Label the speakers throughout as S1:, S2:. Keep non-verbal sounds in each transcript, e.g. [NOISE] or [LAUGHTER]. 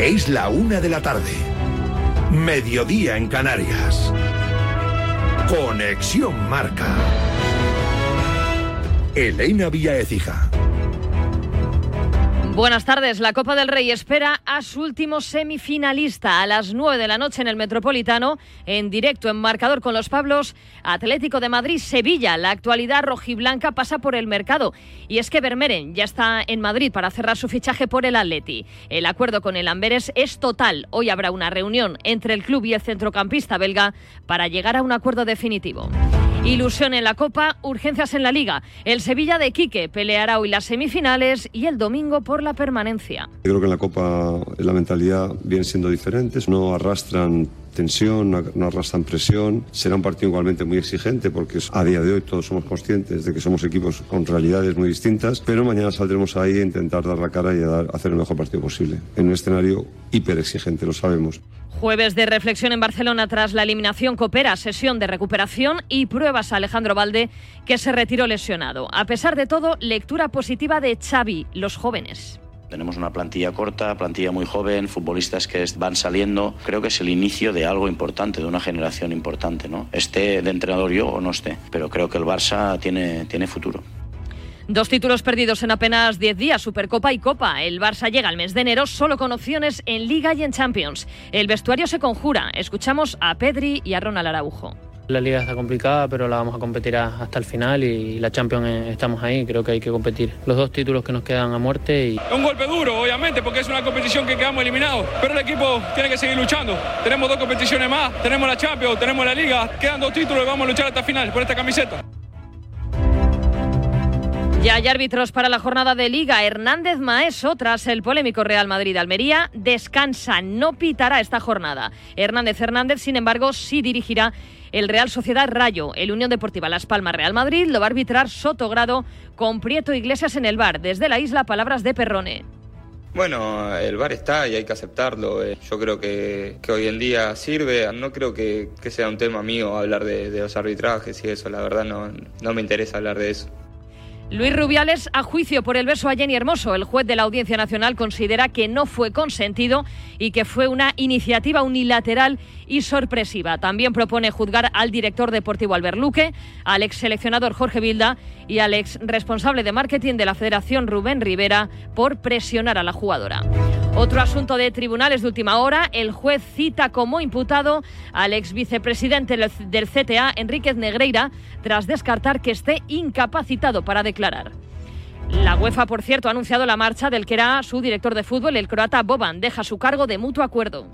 S1: Es la una de la tarde. Mediodía en Canarias. Conexión Marca. Elena Vía Ecija.
S2: Buenas tardes. La Copa del Rey espera a su último semifinalista a las 9 de la noche en el Metropolitano, en directo en marcador con los Pablos, Atlético de Madrid-Sevilla. La actualidad rojiblanca pasa por el mercado. Y es que Vermeeren ya está en Madrid para cerrar su fichaje por el Atleti. El acuerdo con el Amberes es total. Hoy habrá una reunión entre el club y el centrocampista belga para llegar a un acuerdo definitivo. Ilusión en la Copa, urgencias en la Liga. El Sevilla de Quique peleará hoy las semifinales y el domingo por la permanencia.
S3: Yo creo que en la Copa la mentalidad viene siendo diferente, no arrastran tensión, no arrastran presión. Será un partido igualmente muy exigente porque a día de hoy todos somos conscientes de que somos equipos con realidades muy distintas, pero mañana saldremos ahí a intentar dar la cara y hacer el mejor partido posible en un escenario hiper exigente, lo sabemos.
S2: Jueves de reflexión en Barcelona tras la eliminación Coopera, sesión de recuperación y pruebas a Alejandro Valde, que se retiró lesionado. A pesar de todo, lectura positiva de Xavi, los jóvenes.
S4: Tenemos una plantilla corta, plantilla muy joven, futbolistas que van saliendo. Creo que es el inicio de algo importante, de una generación importante. ¿no? Esté de entrenador yo o no esté, pero creo que el Barça tiene, tiene futuro.
S2: Dos títulos perdidos en apenas 10 días, Supercopa y Copa. El Barça llega al mes de enero solo con opciones en Liga y en Champions. El vestuario se conjura. Escuchamos a Pedri y a Ronald Araujo.
S5: La liga está complicada, pero la vamos a competir hasta el final y la Champions eh, estamos ahí. Creo que hay que competir los dos títulos que nos quedan a muerte. Y...
S6: Un golpe duro, obviamente, porque es una competición que quedamos eliminados, pero el equipo tiene que seguir luchando. Tenemos dos competiciones más, tenemos la Champions, tenemos la liga, quedan dos títulos y vamos a luchar hasta el final por esta camiseta.
S2: Ya hay árbitros para la jornada de Liga. Hernández Maeso, tras el polémico Real Madrid-Almería, descansa, no pitará esta jornada. Hernández Hernández, sin embargo, sí dirigirá el Real Sociedad Rayo. El Unión Deportiva Las Palmas Real Madrid lo va a arbitrar Sotogrado con Prieto Iglesias en el bar. Desde la isla, palabras de Perrone.
S7: Bueno, el bar está y hay que aceptarlo. Eh. Yo creo que, hoy en día sirve. No creo que, sea un tema mío hablar de, los arbitrajes y eso. La verdad no, no me interesa hablar de eso.
S2: Luis Rubiales a juicio por el beso a Jenny Hermoso. El juez de la Audiencia Nacional considera que no fue consentido y que fue una iniciativa unilateral y sorpresiva. También propone juzgar al director deportivo Albert Luque, al ex seleccionador Jorge Vilda y al ex responsable de marketing de la Federación Rubén Rivera por presionar a la jugadora. Otro asunto de tribunales de última hora, el juez cita como imputado al ex vicepresidente del CTA, Enríquez Negreira, tras descartar que esté incapacitado para declarar. La UEFA, por cierto, ha anunciado la marcha del que era su director de fútbol, el croata Boban. Deja su cargo de mutuo acuerdo.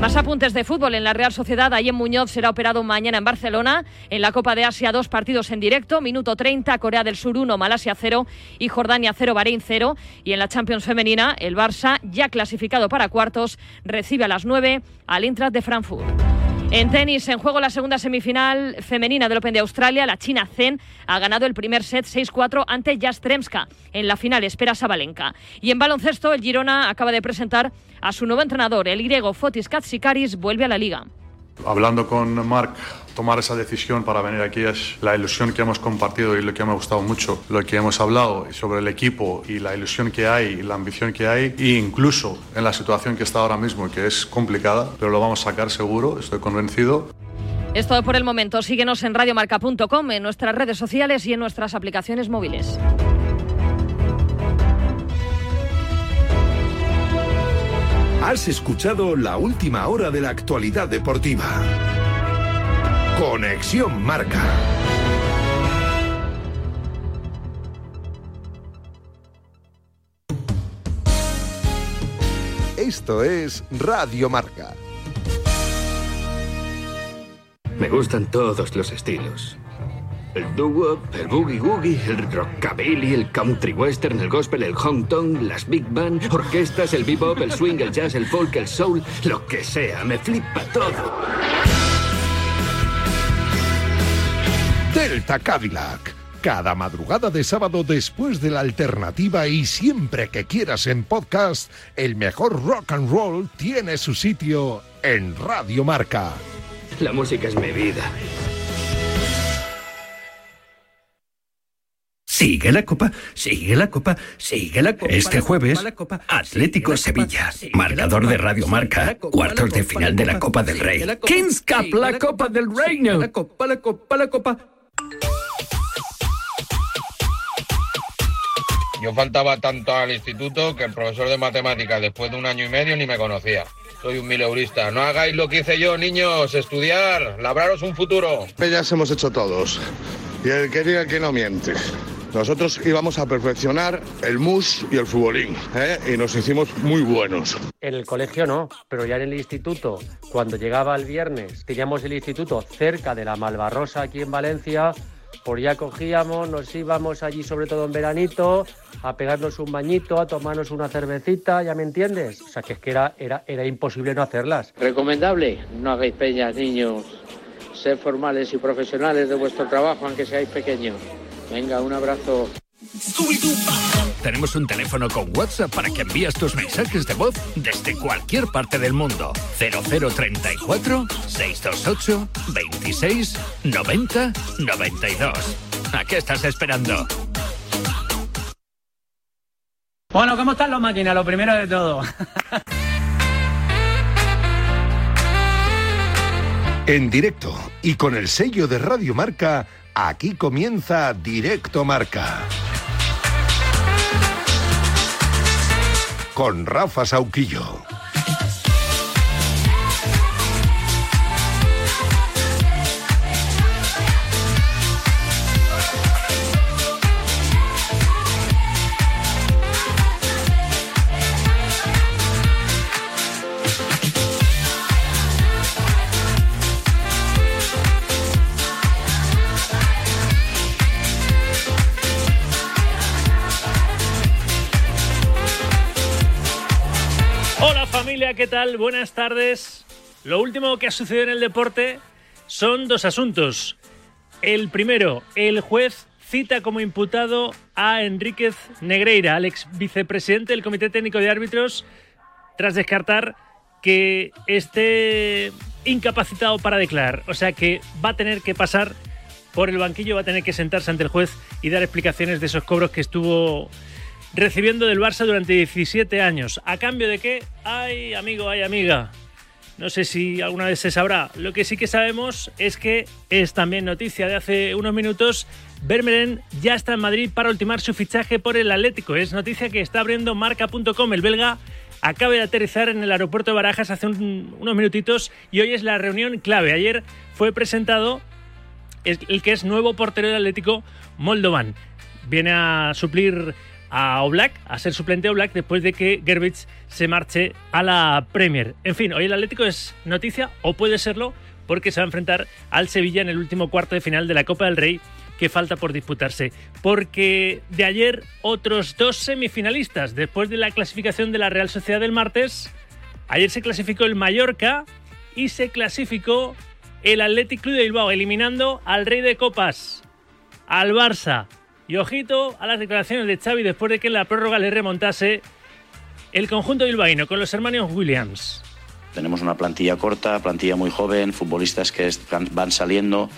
S2: Más apuntes de fútbol en la Real Sociedad. en Muñoz será operado mañana en Barcelona. En la Copa de Asia, dos partidos en directo. Minuto 30, Corea del Sur 1, Malasia 0 y Jordania 0, Bahrein 0. Y en la Champions Femenina, el Barça, ya clasificado para cuartos, recibe a las 9 al Intrat de Frankfurt. En tenis, en juego la segunda semifinal femenina del Open de Australia, la China Zen ha ganado el primer set 6-4 ante Jastremska. En la final espera Sabalenka. Y en baloncesto, el Girona acaba de presentar a su nuevo entrenador, el griego Fotis Katsikaris, vuelve a la liga.
S8: Hablando con Marc, tomar esa decisión para venir aquí es la ilusión que hemos compartido y lo que me ha gustado mucho, lo que hemos hablado sobre el equipo y la ilusión que hay y la ambición que hay, e incluso en la situación que está ahora mismo, que es complicada, pero lo vamos a sacar seguro, estoy convencido.
S2: Es todo por el momento. Síguenos en radiomarca.com, en nuestras redes sociales y en nuestras aplicaciones móviles.
S1: Has escuchado la última hora de la actualidad deportiva. Conexión Marca. Esto es Radio Marca.
S9: Me gustan todos los estilos el doo-wop, el boogie-woogie, el rockabilly, el country western, el gospel, el hong kong, las big band, orquestas, el bebop, el swing, el jazz, el folk, el soul, lo que sea, me flipa todo.
S1: Delta Cadillac. Cada madrugada de sábado después de la alternativa y siempre que quieras en podcast, el mejor rock and roll tiene su sitio en Radio Marca.
S9: La música es mi vida.
S10: Sigue la copa, sigue la copa, sigue la copa. Este jueves, Atlético Sevilla, marcador de Radio Marca, cuartos de final de la Copa del Rey. Kings Cup, la Copa del Reino. La copa, la copa, la copa.
S11: Yo faltaba tanto al instituto que el profesor de matemáticas después de un año y medio ni me conocía. Soy un mileurista. No hagáis lo que hice yo, niños. Estudiar, labraros un futuro.
S12: Peñas hemos hecho todos. Y el que diga que no miente. Nosotros íbamos a perfeccionar el mus y el futbolín, ¿eh? y nos hicimos muy buenos.
S13: En el colegio no, pero ya en el instituto, cuando llegaba el viernes, teníamos el instituto cerca de la Malvarrosa aquí en Valencia, por ya cogíamos, nos íbamos allí sobre todo en veranito, a pegarnos un bañito, a tomarnos una cervecita, ¿ya me entiendes? O sea, que es que era, era, era imposible no hacerlas.
S14: Recomendable, no hagáis peñas, niños. Sed formales y profesionales de vuestro trabajo, aunque seáis pequeños. Venga, un abrazo.
S10: Tenemos un teléfono con WhatsApp para que envíes tus mensajes de voz desde cualquier parte del mundo. 0034 628 26 90 92. ¿A qué estás esperando?
S15: Bueno, ¿cómo están las máquinas? Lo primero de todo.
S1: En directo y con el sello de Radio Marca, aquí comienza Directo Marca. Con Rafa Sauquillo.
S16: ¿Qué tal? Buenas tardes. Lo último que ha sucedido en el deporte son dos asuntos. El primero, el juez cita como imputado a Enríquez Negreira, al ex vicepresidente del Comité Técnico de Árbitros, tras descartar que esté incapacitado para declarar. O sea que va a tener que pasar por el banquillo, va a tener que sentarse ante el juez y dar explicaciones de esos cobros que estuvo recibiendo del Barça durante 17 años. ¿A cambio de qué? Ay, amigo, ay, amiga. No sé si alguna vez se sabrá. Lo que sí que sabemos es que es también noticia de hace unos minutos. Vermeren ya está en Madrid para ultimar su fichaje por el Atlético. Es noticia que está abriendo marca.com. El belga acaba de aterrizar en el aeropuerto de Barajas hace un- unos minutitos y hoy es la reunión clave. Ayer fue presentado el que es nuevo portero del Atlético, Moldovan. Viene a suplir a Oblak, a ser suplente de Oblak después de que Gerbich se marche a la Premier. En fin, hoy el Atlético es noticia, o puede serlo, porque se va a enfrentar al Sevilla en el último cuarto de final de la Copa del Rey que falta por disputarse. Porque de ayer otros dos semifinalistas, después de la clasificación de la Real Sociedad del martes, ayer se clasificó el Mallorca y se clasificó el Athletic Club de Bilbao, eliminando al Rey de Copas, al Barça. Y ojito a las declaraciones de Xavi después de que en la prórroga le remontase el conjunto bilbaíno con los hermanos Williams.
S4: Tenemos una plantilla corta, plantilla muy joven, futbolistas que van saliendo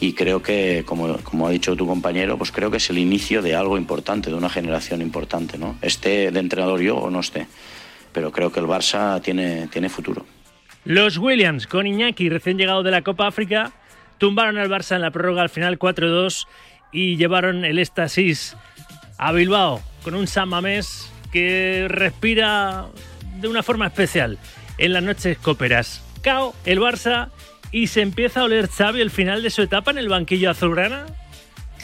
S4: y creo que, como, como ha dicho tu compañero, pues creo que es el inicio de algo importante, de una generación importante, ¿no? Esté de entrenador yo o no esté, pero creo que el Barça tiene, tiene futuro.
S16: Los Williams, con Iñaki recién llegado de la Copa África, tumbaron al Barça en la prórroga al final 4-2 y llevaron el éxtasis a Bilbao con un San Mamés que respira de una forma especial en las noches coperas. Cao el Barça y se empieza a oler Xavi el final de su etapa en el banquillo azulgrana.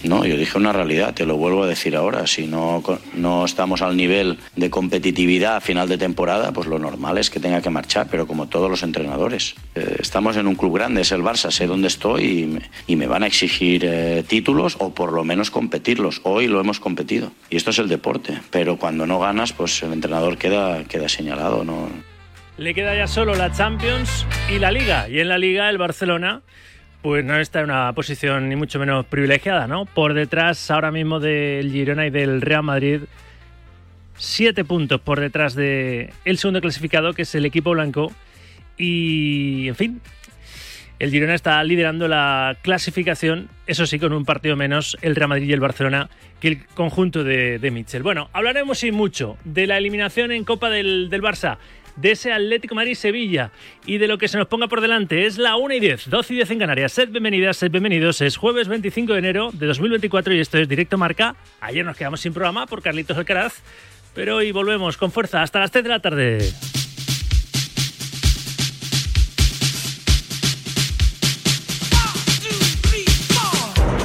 S4: No, yo dije una realidad, te lo vuelvo a decir ahora. Si no, no estamos al nivel de competitividad a final de temporada, pues lo normal es que tenga que marchar, pero como todos los entrenadores. Eh, estamos en un club grande, es el Barça, sé dónde estoy y me, y me van a exigir eh, títulos o por lo menos competirlos. Hoy lo hemos competido. Y esto es el deporte, pero cuando no ganas, pues el entrenador queda, queda señalado. ¿no?
S16: Le queda ya solo la Champions y la Liga. Y en la Liga el Barcelona pues no está en una posición ni mucho menos privilegiada, ¿no? Por detrás ahora mismo del Girona y del Real Madrid, siete puntos por detrás de el segundo clasificado, que es el equipo blanco. Y, en fin, el Girona está liderando la clasificación, eso sí, con un partido menos el Real Madrid y el Barcelona que el conjunto de, de Mitchell. Bueno, hablaremos y mucho de la eliminación en Copa del, del Barça de ese Atlético Madrid-Sevilla y de lo que se nos ponga por delante. Es la 1 y 10, 12 y 10 en Canarias. Sed bienvenidas, sed bienvenidos. Es jueves 25 de enero de 2024 y esto es Directo Marca. Ayer nos quedamos sin programa por Carlitos Alcaraz, pero hoy volvemos con fuerza hasta las 3 de la tarde.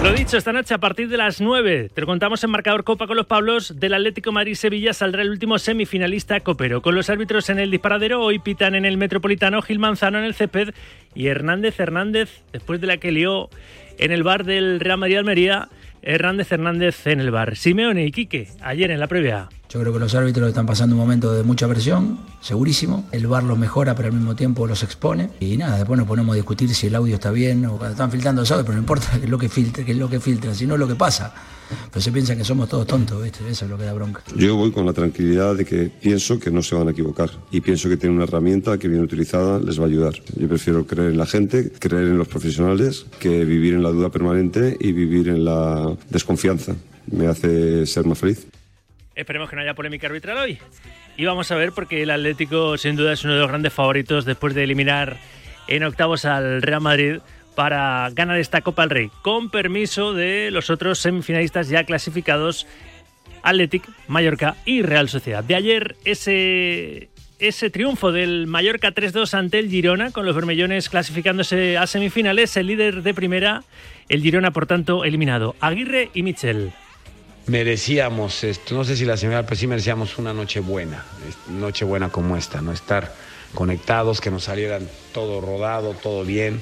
S16: Lo dicho, esta noche a partir de las 9 te lo contamos en marcador Copa con los Pablos del Atlético Madrid-Sevilla saldrá el último semifinalista copero. Con los árbitros en el disparadero, hoy pitan en el Metropolitano, Gil Manzano en el césped y Hernández Hernández, después de la que lió en el bar del Real Madrid Almería, Hernández Hernández en el bar. Simeone y Quique, ayer en la previa.
S17: Yo creo que los árbitros están pasando un momento de mucha presión, segurísimo. El bar los mejora, pero al mismo tiempo los expone. Y nada, después nos ponemos a discutir si el audio está bien o están filtrando los audios, pero no importa qué es [LAUGHS] lo que filtra, qué es lo que filtra, sino lo que pasa. Pero se piensa que somos todos tontos, ¿viste? Eso es lo que da bronca.
S3: Yo voy con la tranquilidad de que pienso que no se van a equivocar y pienso que tienen una herramienta que bien utilizada les va a ayudar. Yo prefiero creer en la gente, creer en los profesionales, que vivir en la duda permanente y vivir en la desconfianza. Me hace ser más feliz.
S16: Esperemos que no haya polémica arbitral hoy. Y vamos a ver porque el Atlético sin duda es uno de los grandes favoritos después de eliminar en octavos al Real Madrid para ganar esta Copa del Rey, con permiso de los otros semifinalistas ya clasificados, Athletic, Mallorca y Real Sociedad. De ayer ese, ese triunfo del Mallorca 3-2 ante el Girona, con los vermellones clasificándose a semifinales, el líder de primera, el Girona por tanto eliminado. Aguirre y Michel
S18: merecíamos esto, no sé si la semana, pero sí merecíamos una noche buena, noche buena como esta, no estar conectados, que nos salieran todo rodado, todo bien.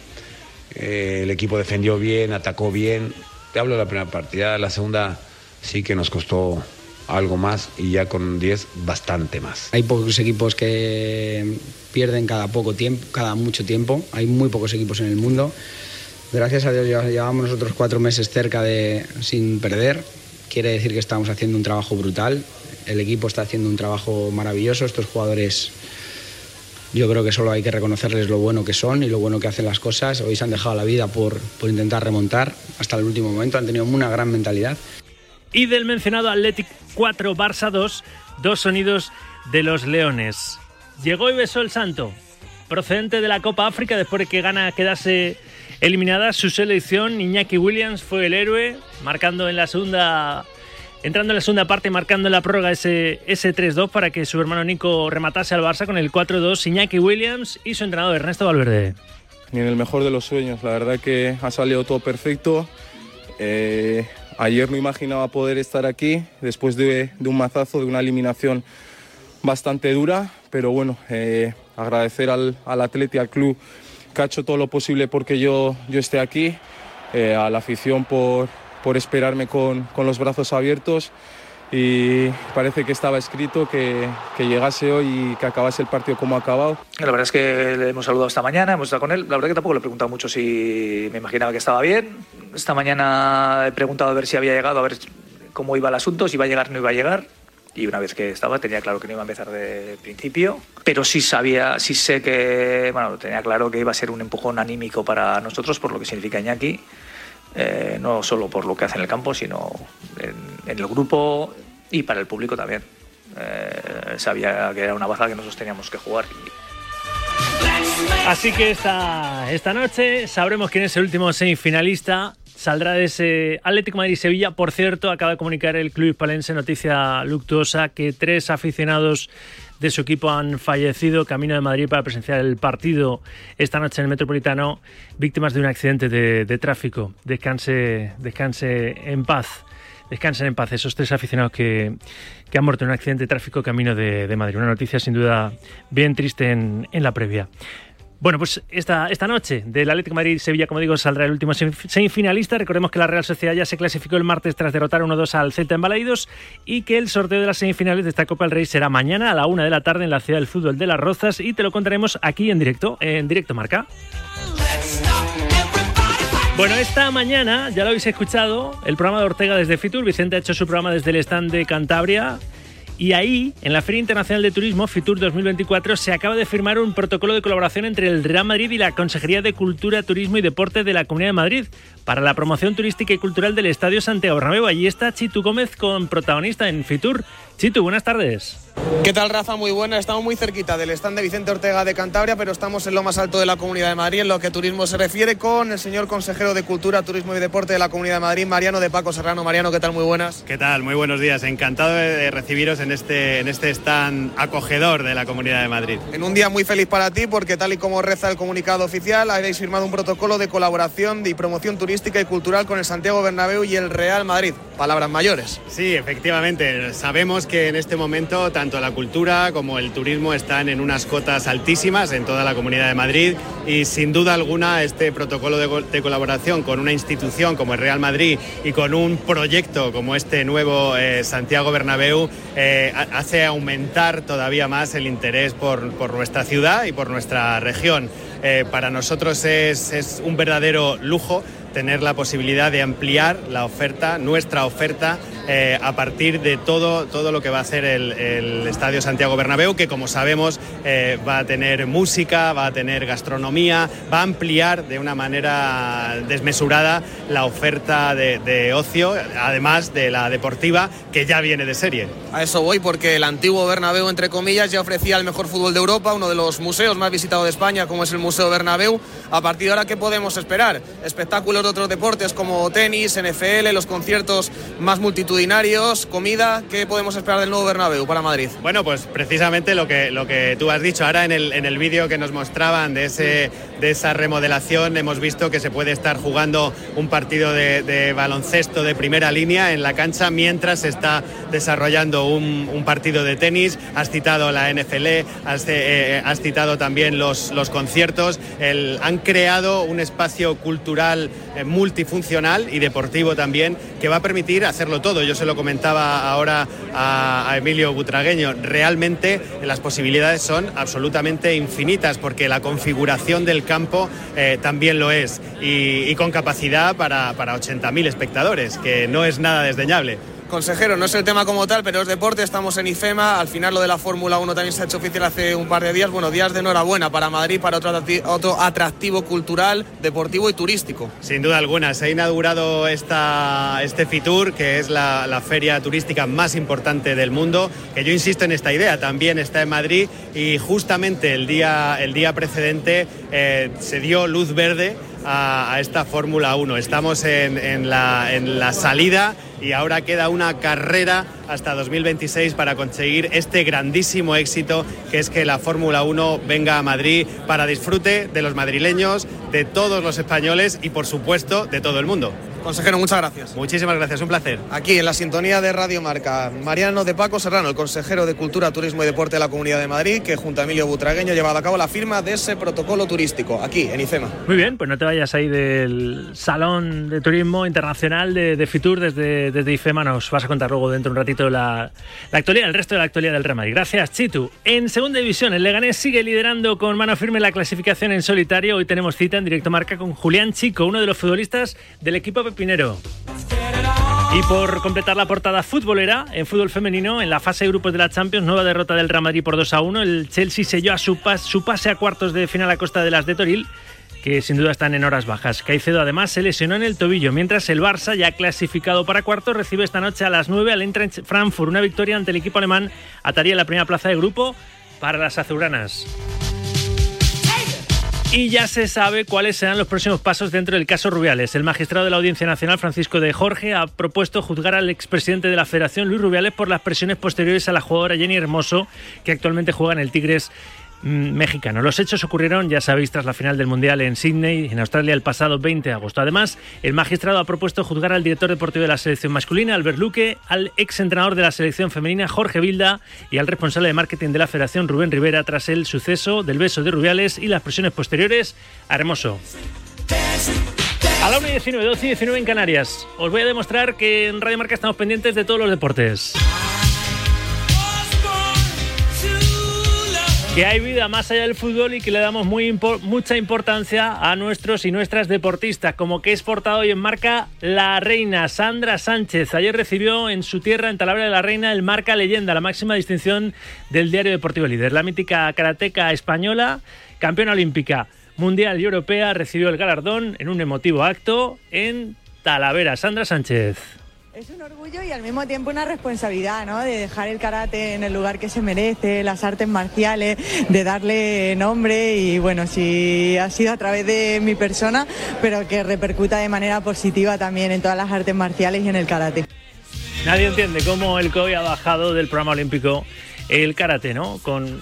S18: Eh, el equipo defendió bien, atacó bien. Te hablo de la primera partida, la segunda sí que nos costó algo más y ya con 10 bastante más.
S19: Hay pocos equipos que pierden cada poco tiempo, cada mucho tiempo. Hay muy pocos equipos en el mundo. Gracias a Dios llevamos nosotros cuatro meses cerca de sin perder quiere decir que estamos haciendo un trabajo brutal. El equipo está haciendo un trabajo maravilloso. Estos jugadores, yo creo que solo hay que reconocerles lo bueno que son y lo bueno que hacen las cosas. Hoy se han dejado la vida por, por intentar remontar hasta el último momento. Han tenido una gran mentalidad.
S16: Y del mencionado Athletic 4 Barça 2, dos sonidos de los Leones. Llegó y besó el santo, procedente de la Copa África después de que gana quedarse eliminada su selección. Iñaki Williams fue el héroe, marcando en la segunda. Entrando en la segunda parte, marcando la prórroga ese, ese 3-2 para que su hermano Nico rematase al Barça con el 4-2. Iñaki Williams y su entrenador Ernesto Valverde.
S20: Ni en el mejor de los sueños, la verdad que ha salido todo perfecto. Eh, ayer no imaginaba poder estar aquí después de, un mazazo, de una eliminación bastante dura, pero bueno, eh, agradecer al, al atleta al club que ha hecho todo lo posible porque yo, yo esté aquí, eh, a la afición por, por esperarme con, con, los brazos abiertos y parece que estaba escrito que, que, llegase hoy y que acabase el partido como ha acabado.
S21: La verdad es que le hemos saludado esta mañana, hemos estado con él. La verdad que tampoco le he preguntado mucho si me imaginaba que estaba bien. Esta mañana he preguntado a ver si había llegado, a ver cómo iba el asunto, si iba a llegar o no iba a llegar y una vez que estaba tenía claro que no iba a empezar de principio, pero sí sabía, sí sé que, bueno, tenía claro que iba a ser un empujón anímico para nosotros por lo que significa Iñaki, eh, no solo por lo que hace en el campo, sino en, el grupo y para el público también. Eh, sabía que era una baza que nosotros teníamos que jugar.
S16: Así que esta, esta noche sabremos quién es el último semifinalista saldrá de ese Atlético Madrid-Sevilla. Por cierto, acaba de comunicar el club hispalense, noticia luctuosa, que tres aficionados de su equipo han fallecido camino de Madrid para presenciar el partido esta noche en el Metropolitano, víctimas de un accidente de, tráfico. Descanse, descanse en paz. Descansen en paz esos tres aficionados que, que han muerto en un accidente de tráfico camino de, de Madrid. Una noticia sin duda bien triste en, en la previa. Bueno, pues esta, esta noche del Atlético Madrid-Sevilla, como digo, saldrá el último semifinalista. Recordemos que la Real Sociedad ya se clasificó el martes tras derrotar 1-2 al Celta en Balaidos y que el sorteo de las semifinales de esta Copa del Rey será mañana a la una de la tarde en la Ciudad del Fútbol de Las Rozas y te lo contaremos aquí en directo, en directo marca. Bueno, esta mañana, ya lo habéis escuchado, el programa de Ortega desde Fitur. Vicente ha hecho su programa desde el stand de Cantabria Y ahí, en la Feria Internacional de Turismo, FITUR 2024, se acaba de firmar un protocolo de colaboración entre el Real Madrid y la Consejería de Cultura, Turismo y Deporte de la Comunidad de Madrid para la promoción turística y cultural del Estadio Santiago Bernabéu. Allí está Chitu Gómez con protagonista en FITUR. Chitu, buenas tardes.
S22: ¿Qué tal, Rafa? Muy buena. Estamos muy cerquita del stand de Vicente Ortega de Cantabria, pero estamos en lo más alto de la Comunidad de Madrid en lo que turismo se refiere con el señor consejero de Cultura, Turismo y Deporte de la Comunidad de Madrid, Mariano de Paco Serrano. Mariano, ¿qué tal? Muy buenas.
S23: ¿Qué tal? Muy buenos días. Encantado de recibiros en este, en este stand acogedor de la Comunidad de Madrid.
S22: En un día muy feliz para ti porque tal y como reza el comunicado oficial, habéis firmado un protocolo de colaboración y promoción turística y cultural con el Santiago Bernabéu y el Real Madrid. Palabras mayores.
S23: Sí, efectivamente. Sabemos que en este momento tanto la cultura como el turismo están en unas cotas altísimas en toda la Comunidad de Madrid y sin duda alguna este protocolo de, colaboración con una institución como el Real Madrid y con un proyecto como este nuevo eh, Santiago Bernabéu eh, hace aumentar todavía más el interés por, nuestra ciudad y por nuestra región. Eh, para nosotros es, es un verdadero lujo tener la posibilidad de ampliar la oferta, nuestra oferta, eh, a partir de todo, todo lo que va a hacer el, Estadio Santiago Bernabéu, que como sabemos eh, va a tener música, va a tener gastronomía, va a ampliar de una manera desmesurada la oferta de, ocio, además de la deportiva, que ya viene de serie.
S22: A eso voy, porque el antiguo Bernabéu, entre comillas, ya ofrecía el mejor fútbol de Europa, uno de los museos más visitados de España, como es el Museo Bernabéu. A partir de ahora, ¿qué podemos esperar? Espectáculos otros deportes como tenis, NFL, los conciertos más multitudinarios comida. ¿Qué podemos esperar del nuevo Bernabéu para Madrid?
S23: Bueno, pues precisamente lo que, lo que tú has dicho. Ahora en el, en el vídeo que nos mostraban de, ese, de esa remodelación hemos visto que se puede estar jugando un partido de, baloncesto de primera línea en la cancha mientras se está desarrollando un, un partido de tenis. Has citado la NFL, has, eh, has citado también los, los conciertos. El, han creado un espacio cultural eh, multifuncional y deportivo también que va a permitir hacerlo todo. Yo se lo comentaba ahora a, Emilio Butragueño, realmente las posibilidades son absolutamente infinitas porque la configuración del campo eh, también lo es. Y, con capacidad para, para 80.000 espectadores, que no es nada desdeñable.
S22: Consejero, no es el tema como tal, pero es deporte, estamos en IFEMA, al final lo de la Fórmula 1 también se ha hecho oficial hace un par de días, bueno, días de enhorabuena para Madrid, para otro, otro atractivo cultural, deportivo y turístico.
S23: Sin duda alguna, se ha inaugurado esta, este FITUR, que es la, feria turística más importante del mundo, que yo insisto en esta idea, también está en Madrid y justamente el día, el día precedente eh, se dio luz verde a, esta Fórmula 1. Estamos en, la, en la salida y ahora queda una carrera hasta 2026 para conseguir este grandísimo éxito que es que la Fórmula 1 venga a Madrid para disfrute de los madrileños, de todos los españoles y por supuesto de todo el mundo.
S22: Consejero, muchas gracias.
S23: Muchísimas gracias, un placer.
S22: Aquí en la sintonía de Radio Marca, Mariano de Paco Serrano, el consejero de Cultura, Turismo y Deporte de la Comunidad de Madrid, que junto a Emilio Butragueño ha llevado a cabo la firma de ese protocolo turístico, aquí en IFEMA.
S16: Muy bien, pues no te vayas ahí del Salón de Turismo Internacional de, Fitur desde, desde, IFEMA, nos vas a contar luego dentro de un ratito la, la actualidad, el resto de la actualidad del Real Madrid. Gracias, Chitu. En segunda división, el Leganés sigue liderando con mano firme la clasificación en solitario. Hoy tenemos cita en directo marca con Julián Chico, uno de los futbolistas del equipo pepinero. Y por completar la portada futbolera, en fútbol femenino, en la fase de grupos de la Champions, nueva derrota del Real Madrid por 2 a 1. El Chelsea selló a su, pase a cuartos de final a costa de las de Toril, que sin duda están en horas bajas. Caicedo además se lesionó en el tobillo, mientras el Barça, ya clasificado para cuartos, recibe esta noche a las 9 al Eintracht Frankfurt. Una victoria ante el equipo alemán ataría la primera plaza de grupo para las azulgranas. Y ya se sabe cuáles serán los próximos pasos dentro del caso Rubiales. El magistrado de la Audiencia Nacional, Francisco de Jorge, ha propuesto juzgar al expresidente de la Federación, Luis Rubiales, por las presiones posteriores a la jugadora Jenny Hermoso, que actualmente juega en el Tigres mexicano. Los hechos ocurrieron, ya sabéis, tras la final del Mundial en Sydney, en Australia, el pasado 20 de agosto. Además, el magistrado ha propuesto juzgar al director deportivo de la selección masculina, Albert Luque, al exentrenador de la selección femenina, Jorge Vilda, y al responsable de marketing de la federación, Rubén Rivera, tras el suceso del beso de Rubiales y las presiones posteriores a Hermoso. A la 1 y 19, 12 y 19 en Canarias. Os voy a demostrar que en Radio Marca estamos pendientes de todos los deportes. Que hay vida más allá del fútbol y que le damos mucha importancia a nuestros y nuestras deportistas, como que es portado hoy en marca la reina Sandra Sánchez. Ayer recibió en su tierra, en Talavera de la Reina, el marca leyenda, la máxima distinción del diario deportivo líder. La mítica karateca española, campeona olímpica mundial y europea, recibió el galardón en un emotivo acto en Talavera. Sandra Sánchez.
S24: Es un orgullo y al mismo tiempo una responsabilidad, ¿no? De dejar el karate en el lugar que se merece, las artes marciales, de darle nombre y bueno, si ha sido a través de mi persona, pero que repercuta de manera positiva también en todas las artes marciales y en el karate.
S16: Nadie entiende cómo el COI ha bajado del programa olímpico el karate, ¿no? Con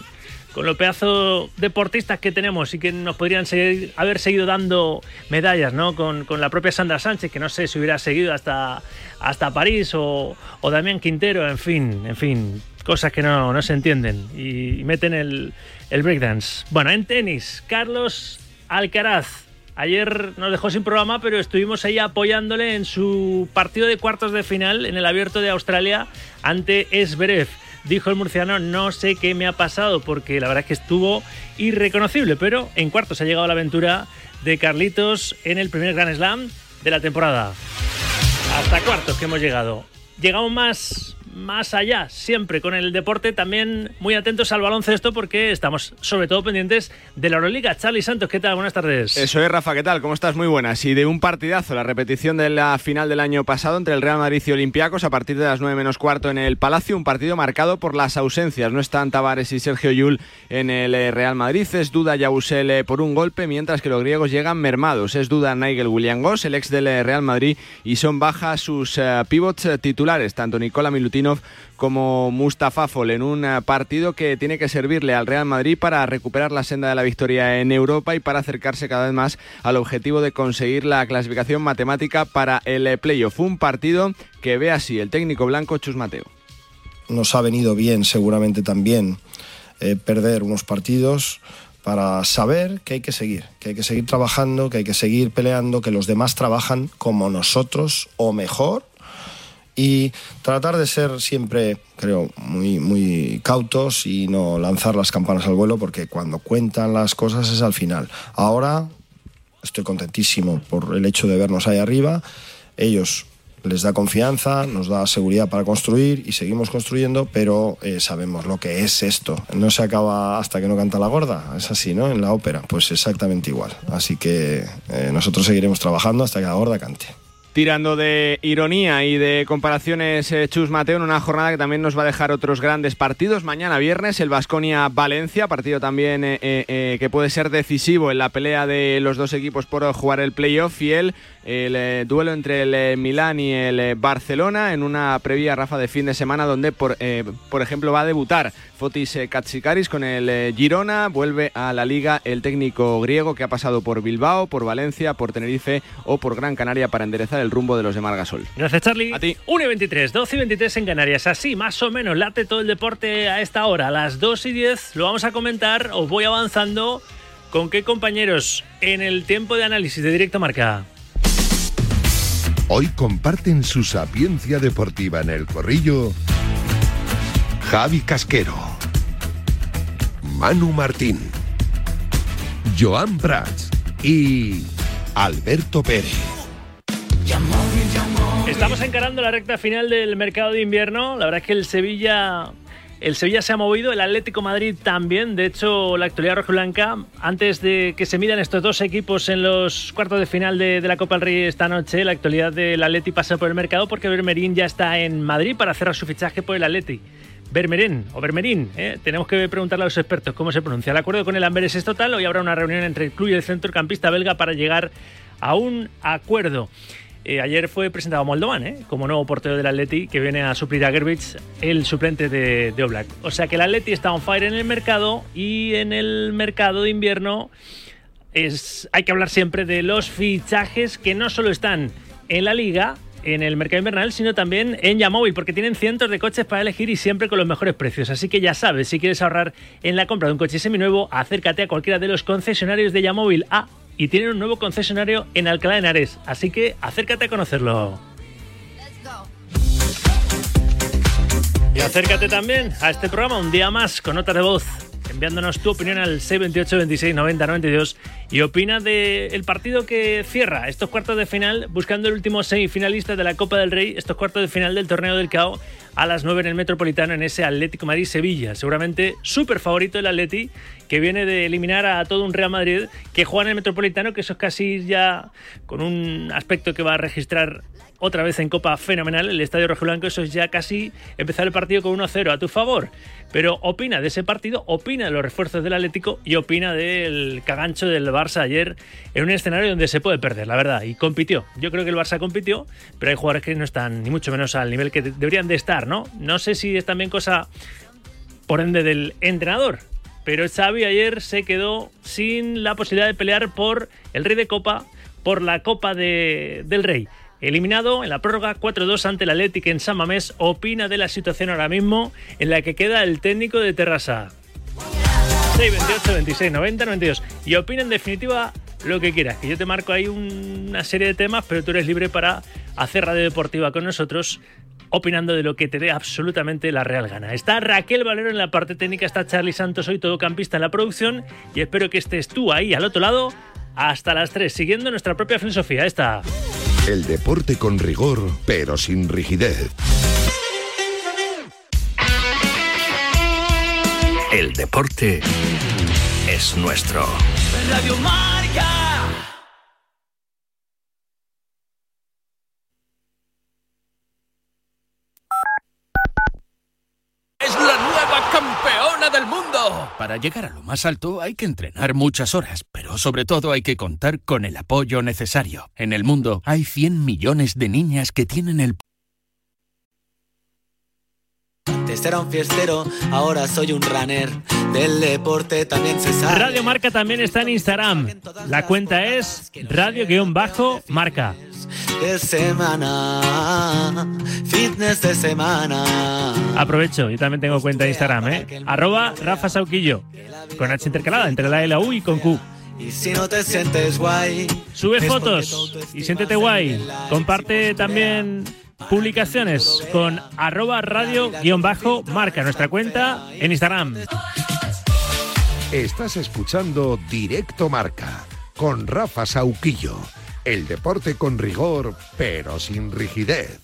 S16: con los pedazos deportistas que tenemos y que nos podrían seguir, haber seguido dando medallas, ¿no? Con, la propia Sandra Sánchez, que no sé si hubiera seguido hasta, hasta París o, o Damián Quintero, en fin, en fin, cosas que no, no se entienden y, meten el, el breakdance. Bueno, en tenis, Carlos Alcaraz. Ayer nos dejó sin programa, pero estuvimos ahí apoyándole en su partido de cuartos de final en el Abierto de Australia ante Esberev dijo el murciano, no sé qué me ha pasado, porque la verdad es que estuvo irreconocible, pero en cuartos ha llegado la aventura de Carlitos en el primer Grand Slam de la temporada. Hasta cuartos que hemos llegado. Llegamos más más allá, siempre con el deporte, también muy atentos al baloncesto porque estamos sobre todo pendientes de la Euroliga. Charlie Santos, ¿qué tal? Buenas tardes.
S25: Eso es, Rafa, ¿qué tal? ¿Cómo estás? Muy buenas. Y de un partidazo, la repetición de la final del año pasado entre el Real Madrid y Olympiacos a partir de las 9 menos cuarto en el Palacio, un partido marcado por las ausencias. No están Tavares y Sergio Yul en el eh, Real Madrid, es duda Yabusel eh, por un golpe, mientras que los griegos llegan mermados. Es duda Nigel William Goss, el ex del eh, Real Madrid, y son bajas sus pivots titulares, tanto Nicola Milutin como Mustafa Fol en un eh, partido que tiene que servirle al Real Madrid para recuperar la senda de la victoria en Europa y para acercarse cada vez más al objetivo de conseguir la clasificación matemática para el eh, playoff. Un partido que ve así el técnico blanco Chus Mateo.
S26: Nos ha venido bien seguramente también eh, perder unos partidos para saber que hay que seguir, que hay que seguir trabajando, que hay que seguir peleando, que los demás trabajan como nosotros o mejor y tratar de ser siempre, creo, muy, muy cautos y no lanzar las campanas al vuelo porque cuando cuentan las cosas es al final. Ahora estoy contentísimo por el hecho de vernos ahí arriba. Ellos les da confianza, nos da seguridad para construir y seguimos construyendo, pero eh, sabemos lo que es esto. No se acaba hasta que no canta la gorda, es así, ¿no? En la ópera, pues exactamente igual. Así que eh, nosotros seguiremos trabajando hasta que la gorda cante
S25: tirando de ironía y de comparaciones eh, Chus Mateo en una jornada que también nos va a dejar otros grandes partidos. Mañana viernes el Vasconia Valencia, partido también eh, eh, que puede ser decisivo en la pelea de los dos equipos por jugar el playoff y el el duelo entre el Milán y el Barcelona en una previa Rafa de fin de semana donde por, por ejemplo va a debutar Fotis Katsikaris con el Girona, vuelve a la liga el técnico griego que ha pasado por Bilbao, por Valencia, por Tenerife o por Gran Canaria para enderezar el rumbo de los de Margasol.
S16: Gracias Charlie. A ti. 1 y 23, 12 y 23 en Canarias, así más o menos late todo el deporte a esta hora, a las 2 y 10 lo vamos a comentar, os voy avanzando con qué compañeros en el tiempo de análisis de directo marca.
S1: Hoy comparten su sapiencia deportiva en el corrillo Javi Casquero, Manu Martín, Joan Prats y Alberto Pérez.
S16: Estamos encarando la recta final del mercado de invierno. La verdad es que el Sevilla el Sevilla se ha movido, el Atlético Madrid también. De hecho, la actualidad rojiblanca, antes de que se midan estos dos equipos en los cuartos de final de, la Copa del Rey esta noche, la actualidad del Atleti pasa por el mercado porque Bermerín ya está en Madrid para cerrar su fichaje por el Atleti. Bermerín o Bermerín, ¿eh? tenemos que preguntarle a los expertos cómo se pronuncia. El acuerdo con el Amberes es total. Hoy habrá una reunión entre el club y el centrocampista belga para llegar a un acuerdo. Eh, ayer fue presentado Moldovan ¿eh? como nuevo portero del Atleti que viene a suplir a Gerbich, el suplente de, de Oblak. O sea que el Atleti está on fire en el mercado y en el mercado de invierno es, hay que hablar siempre de los fichajes que no solo están en la liga, en el mercado invernal, sino también en Yamóvil, porque tienen cientos de coches para elegir y siempre con los mejores precios. Así que ya sabes, si quieres ahorrar en la compra de un coche seminuevo, acércate a cualquiera de los concesionarios de Yamóvil A y tienen un nuevo concesionario en Alcalá de Henares, así que acércate a conocerlo. Y acércate también a este programa un día más con nota de voz enviándonos tu opinión al 628 26 90 92 y opina del partido que cierra estos cuartos de final, buscando el último semifinalista de la Copa del Rey, estos cuartos de final del torneo del CAO a las 9 en el Metropolitano en ese Atlético Madrid-Sevilla. Seguramente súper favorito el Atleti, que viene de eliminar a todo un Real Madrid que juega en el Metropolitano, que eso es casi ya con un aspecto que va a registrar otra vez en Copa fenomenal, el Estadio Rojiblanco, eso es ya casi empezar el partido con 1-0 a tu favor. Pero opina de ese partido, opina de los refuerzos del Atlético y opina del cagancho del Barça ayer en un escenario donde se puede perder, la verdad. Y compitió. Yo creo que el Barça compitió, pero hay jugadores que no están ni mucho menos al nivel que deberían de estar, ¿no? No sé si es también cosa, por ende, del entrenador. Pero Xavi ayer se quedó sin la posibilidad de pelear por el Rey de Copa, por la Copa de, del Rey. Eliminado en la prórroga 4-2 ante el Atlético en San Mamés, opina de la situación ahora mismo en la que queda el técnico de Terrassa. 6, 28, 26, 90, 92. Y opina en definitiva lo que quieras. Que yo te marco ahí una serie de temas, pero tú eres libre para hacer radio deportiva con nosotros opinando de lo que te dé absolutamente la real gana. Está Raquel Valero en la parte técnica, está Charlie Santos, hoy todo campista en la producción y espero que estés tú ahí al otro lado hasta las 3, siguiendo nuestra propia filosofía. Esta.
S1: El deporte con rigor, pero sin rigidez.
S10: El deporte es nuestro.
S27: Radio Marca. Es la nueva campeona del
S28: Para llegar a lo más alto hay que entrenar muchas horas, pero sobre todo hay que contar con el apoyo necesario. En el mundo hay 100 millones de niñas que tienen el
S29: Antes era un fiestero, ahora soy un runner. Del deporte también se sabe.
S16: Radio Marca también está en Instagram. La cuenta es radio-marca.
S29: De semana, fitness de semana.
S16: Aprovecho, yo también tengo cuenta de Instagram, ¿eh? Arroba Rafa Sauquillo. Con H intercalada entre la L, la U y con Q.
S29: Y si no te sientes guay,
S16: Sube fotos y siéntete guay. Comparte también publicaciones con arroba radio-marca, nuestra cuenta en Instagram.
S1: Estás escuchando Directo Marca con Rafa Sauquillo. El deporte con rigor, pero sin rigidez.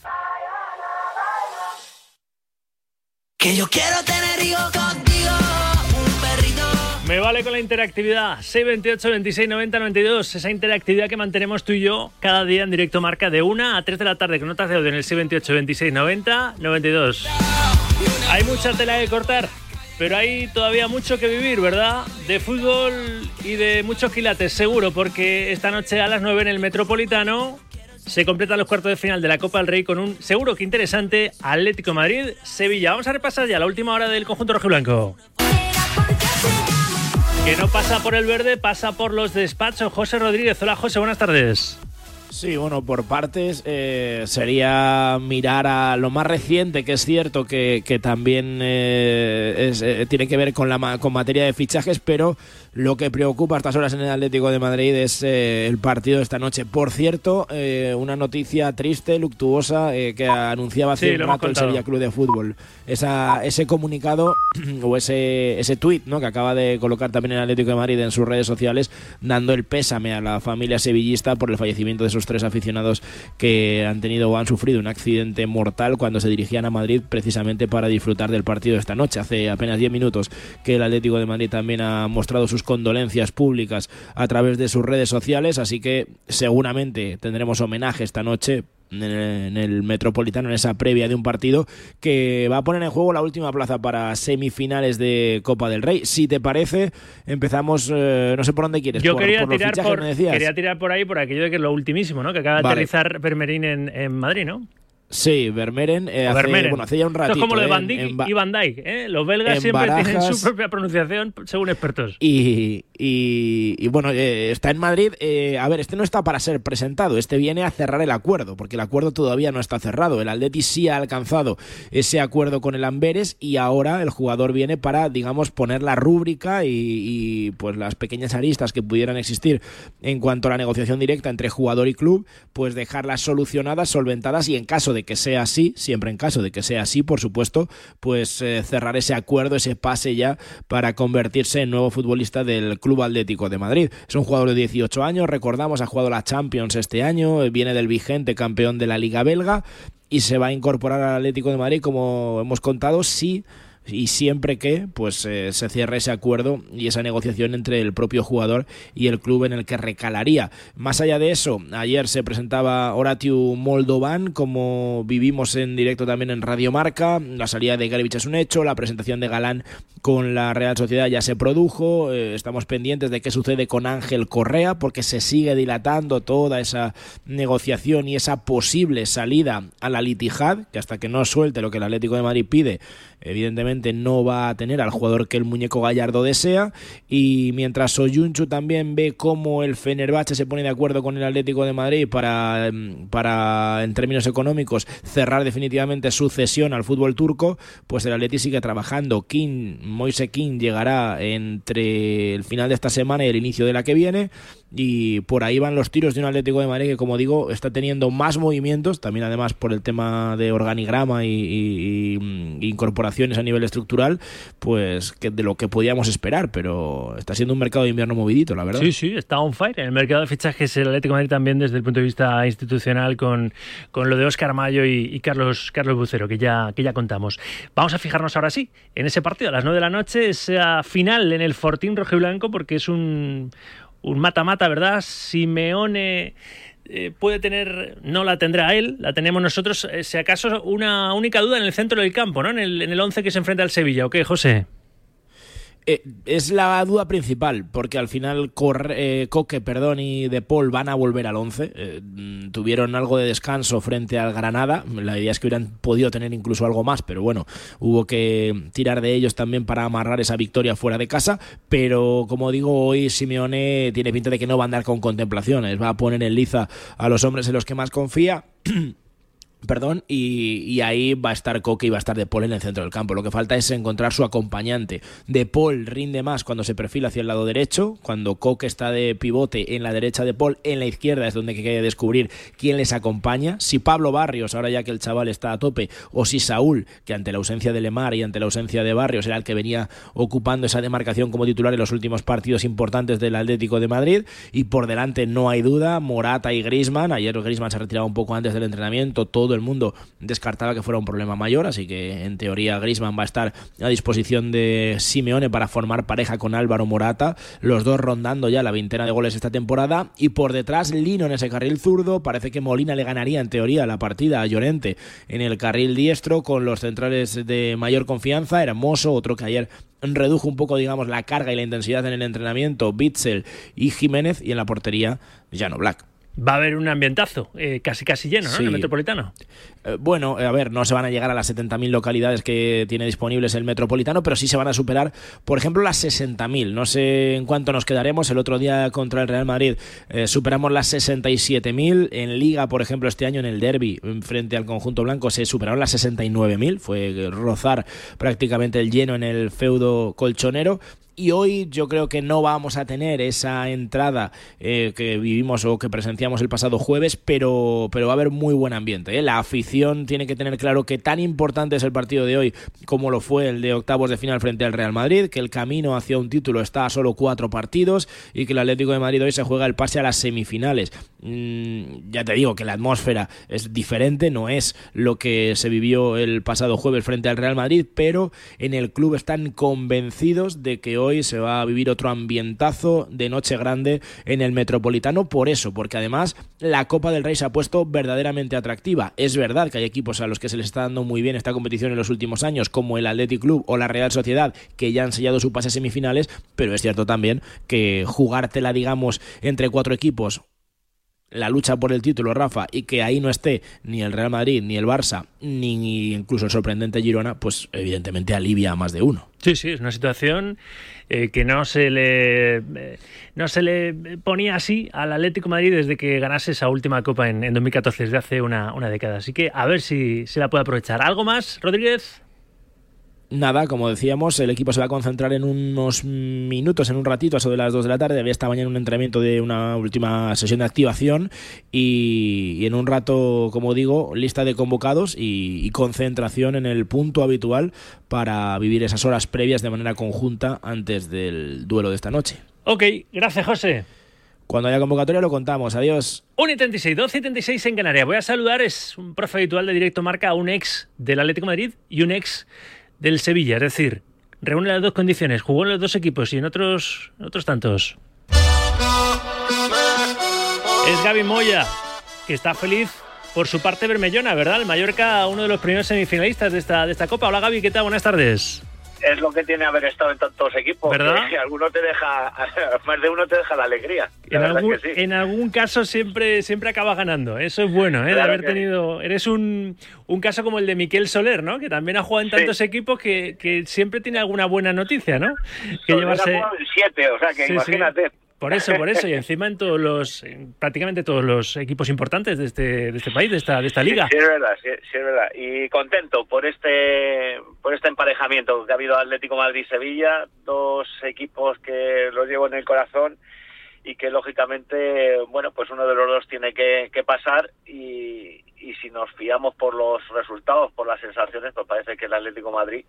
S27: Que yo quiero tener hijos contigo.
S16: Me vale con la interactividad. 628 26 90 92. Esa interactividad que mantenemos tú y yo cada día en directo marca de 1 a 3 de la tarde con notas de audio en el 628 26 90 92. Hay mucha tela que cortar, pero hay todavía mucho que vivir, ¿verdad? De fútbol y de muchos quilates, seguro, porque esta noche a las 9 en el Metropolitano se completan los cuartos de final de la Copa del Rey con un seguro que interesante Atlético Madrid-Sevilla. Vamos a repasar ya la última hora del conjunto rojiblanco. Que no pasa por el verde, pasa por los despachos. José Rodríguez. Hola, José, buenas tardes.
S30: Sí, bueno, por partes eh, sería mirar a lo más reciente, que es cierto que, que también eh, es, eh, tiene que ver con, la, con materia de fichajes, pero lo que preocupa a estas horas en el Atlético de Madrid es el partido de esta noche. Por cierto, una noticia triste, luctuosa, que anunciaba hace
S16: Sí,
S30: un rato el. Sevilla Club de Fútbol. Esa, ese comunicado [CLEARS THROAT] o ese, ese tuit ¿no? que acaba de colocar también el Atlético de Madrid en sus redes sociales, dando el pésame a la familia sevillista por el fallecimiento de tres aficionados que han tenido o han sufrido un accidente mortal cuando se dirigían a Madrid precisamente para disfrutar del partido esta noche. Hace apenas 10 minutos que el Atlético de Madrid también ha mostrado sus condolencias públicas a través de sus redes sociales, así que seguramente tendremos homenaje esta noche en el, en el Metropolitano en esa previa de un partido que va a poner en juego la última plaza para semifinales de Copa del Rey. Si te parece, empezamos, eh, no sé por dónde quieres.
S16: Yo
S30: por,
S16: quería,
S30: por
S16: tirar
S30: fichajes,
S16: por, quería tirar por ahí por aquello de que es lo ultimísimo, ¿no? Que acaba de
S30: Vale.
S16: aterrizar Vermerín en, en Madrid, ¿no?
S30: Sí, Vermeeren, eh, hace,
S16: Vermeeren.
S30: bueno, hace ya un
S16: Esto
S30: ratito.
S16: es como lo de
S30: eh,
S16: Van Dijk
S30: en
S16: y Van Dijk, ¿eh? Los belgas siempre tienen su propia pronunciación según expertos.
S30: Y, y- y bueno, eh, está en Madrid. a ver, este no está para ser presentado, este viene a cerrar el acuerdo, porque el acuerdo todavía no está cerrado. El Atleti sí ha alcanzado ese acuerdo con el Amberes y ahora el jugador viene para, digamos, poner la rúbrica y, y, pues las pequeñas aristas que pudieran existir en cuanto a la negociación directa entre jugador y club, pues dejarlas solucionadas, solventadas y en caso de que sea así, siempre en caso de que sea así, por supuesto, pues eh, cerrar ese acuerdo, ese pase ya para convertirse en nuevo futbolista del Club Atlético de Madrid. Es un jugador de 18 años, recordamos, ha jugado la Champions este año, viene del vigente campeón de la Liga Belga y se va a incorporar al Atlético de Madrid, como hemos contado, sí y siempre que pues eh, se cierre ese acuerdo y esa negociación entre el propio jugador y el club en el que recalaría. Más allá de eso, ayer se presentaba Horatiu Moldovan, como vivimos en directo también en Radio Marca, la salida de Garibich es un hecho, la presentación de Galán con la Real Sociedad ya se produjo, eh, estamos pendientes de qué sucede con Ángel Correa porque se sigue dilatando toda esa negociación y esa posible salida a la Litijad, que hasta que no suelte lo que el Atlético de Madrid pide, evidentemente no va a tener al jugador que el muñeco Gallardo desea y mientras Soyunchu también ve cómo el Fenerbahce se pone de acuerdo con el Atlético de Madrid para, mm, para en términos económicos cerrar definitivamente su cesión al fútbol turco, pues el Atlético sigue trabajando. King, Moise King llegará entre el final de esta semana y el inicio de la que viene y por ahí van los tiros de un Atlético de Madrid que como digo está teniendo más movimientos, también además por el tema de organigrama y, mm, incorporaciones a nivel estructural, pues que de lo que podíamos esperar, pero está siendo un mercado de invierno movidito, la verdad.
S16: Sí, sí, está on fire. En el mercado de fichajes el Atlético de Madrid también desde el punto de vista institucional con, con lo de Óscar Mayo y, Carlos, Carlos Bucero, que ya, que ya contamos. Vamos a fijarnos ahora sí en ese partido a las 9 de la noche, esa final en el Fortín Rojo y Blanco, porque es un un mata-mata, ¿verdad? Simeone eh, puede tener, no la tendrá él, la tenemos nosotros, eh, si acaso una única duda en el centro del campo, ¿no? En el, en el 11 que se enfrenta al Sevilla, ¿o qué, José?
S30: Eh, es la duda principal, porque al final eh, Coque y De Paul van a volver al 11. Eh, mm, tuvieron algo de descanso frente al Granada. La idea es que hubieran podido tener incluso algo más, pero bueno, hubo que tirar de ellos también para amarrar esa victoria fuera de casa. Pero como digo, hoy Simeone tiene pinta de que no va a andar con contemplaciones. Va a poner en liza a los hombres en los que más confía. [CLEARS THROAT] Perdón, y, ahí va a estar Coque y va a estar De Paul en el centro del campo. Lo que falta es encontrar su acompañante. De Paul rinde más cuando se perfila hacia el lado derecho, cuando Coque está de pivote en la derecha de Paul, en la izquierda es donde hay que descubrir quién les acompaña. Si Pablo Barrios, ahora ya que el chaval está a tope, o si Saúl, que ante la ausencia de Lemar y ante la ausencia de Barrios era el que venía ocupando esa demarcación como titular en los últimos partidos importantes del Atlético de Madrid. Y por delante no hay duda, Morata y Grisman. Ayer Grisman se retiraba un poco antes del entrenamiento, todo el mundo descartaba que fuera un problema mayor, así que en teoría Grisman va a estar a disposición de Simeone para formar pareja con Álvaro Morata, los dos rondando ya la veintena de goles esta temporada y por detrás Lino en ese carril zurdo, parece que Molina le ganaría en teoría la partida a Llorente en el carril diestro con los centrales de mayor confianza, Hermoso, otro que ayer redujo un poco, digamos, la carga y la intensidad en el entrenamiento, Bitzel y Jiménez, y en la portería, Jano Black.
S16: Va a haber un ambientazo, eh, casi casi lleno, ¿no? En el metropolitano.
S30: Eh, bueno, a ver, no se van a llegar a las 70.000 localidades que tiene disponibles el metropolitano, pero sí se van a superar, por ejemplo, las 60.000. No sé en cuánto nos quedaremos. El otro día contra el Real Madrid eh, superamos las 67.000. En Liga, por ejemplo, este año en el Derby, frente al conjunto blanco, se superaron las 69.000. Fue rozar prácticamente el lleno en el feudo colchonero y hoy yo creo que no vamos a tener esa entrada eh, que vivimos o que presenciamos el pasado jueves, pero, pero va a haber muy buen ambiente. ¿eh? La afición tiene que tener claro que tan importante es el partido de hoy como lo fue el de octavos de final frente al Real Madrid, que el camino hacia un título está a solo cuatro partidos y que el Atlético de Madrid hoy se juega el pase a las semifinales. Mm, ya te digo que la atmósfera es diferente, no es lo que se vivió el pasado jueves frente al Real Madrid, pero en el club están convencidos de que hoy se va a vivir otro ambientazo de noche grande en el Metropolitano por eso, porque además la Copa del Rey se ha puesto verdaderamente atractiva. Es verdad que hay equipos a los que se les está dando muy bien esta competición en los últimos años, como el Athletic Club o la Real Sociedad, que ya han sellado su pase a semifinales, pero es cierto también que jugártela, digamos, entre cuatro equipos la lucha por el título, Rafa, y que ahí no esté ni el Real Madrid, ni el Barça, ni incluso el sorprendente Girona, pues evidentemente alivia a más de uno.
S16: Sí, sí, es una situación eh, que no se le eh, no se le ponía así al Atlético Madrid desde que ganase esa última copa en, en 2014, desde hace una, una, década. Así que a ver si se la puede aprovechar. ¿Algo más, Rodríguez?
S30: Nada, como decíamos, el equipo se va a concentrar en unos minutos, en un ratito, a eso de las 2 de la tarde. Había esta mañana un entrenamiento de una última sesión de activación y, en un rato, como digo, lista de convocados y, concentración en el punto habitual para vivir esas horas previas de manera conjunta antes del duelo de esta noche.
S16: Ok, gracias José.
S30: Cuando haya convocatoria lo contamos. Adiós.
S16: 1.76, 2.76 en Canarias. Voy a saludar, es un profe habitual de Directo Marca, un ex del Atlético de Madrid y un ex del Sevilla. Es decir, reúne las dos condiciones. Jugó en los dos equipos y en otros, otros tantos. Es Gaby Moya, que está feliz por su parte bermellona, ¿verdad? El Mallorca, uno de los primeros semifinalistas de esta, de esta Copa. Hola Gaby, ¿qué tal? Buenas tardes
S31: es lo que tiene haber estado en tantos equipos.
S16: ¿Verdad?
S31: Que [LAUGHS] alguno te deja, [LAUGHS] más de uno te deja la alegría.
S16: en, algún, caso siempre, siempre acaba ganando. Eso es bueno, ¿eh? de haber tenido. Eres un, un, caso como el de Miquel Soler, ¿no? Que también ha jugado en tantos equipos que, que, siempre tiene alguna buena noticia, ¿no?
S31: Que llevarse. siete, o sea que imagínate.
S16: Por eso, por eso, y encima en todos los, prácticamente todos los equipos importantes de este, de este país, de esta, de esta liga.
S31: Sí, es verdad, sí, es verdad. Y contento por este, por este emparejamiento que ha habido Atlético Madrid-Sevilla, dos equipos que los llevo en el corazón y que lógicamente, bueno, pues uno de los dos tiene que, que pasar y, y si nos fiamos por los resultados, por las sensaciones, pues parece que el Atlético Madrid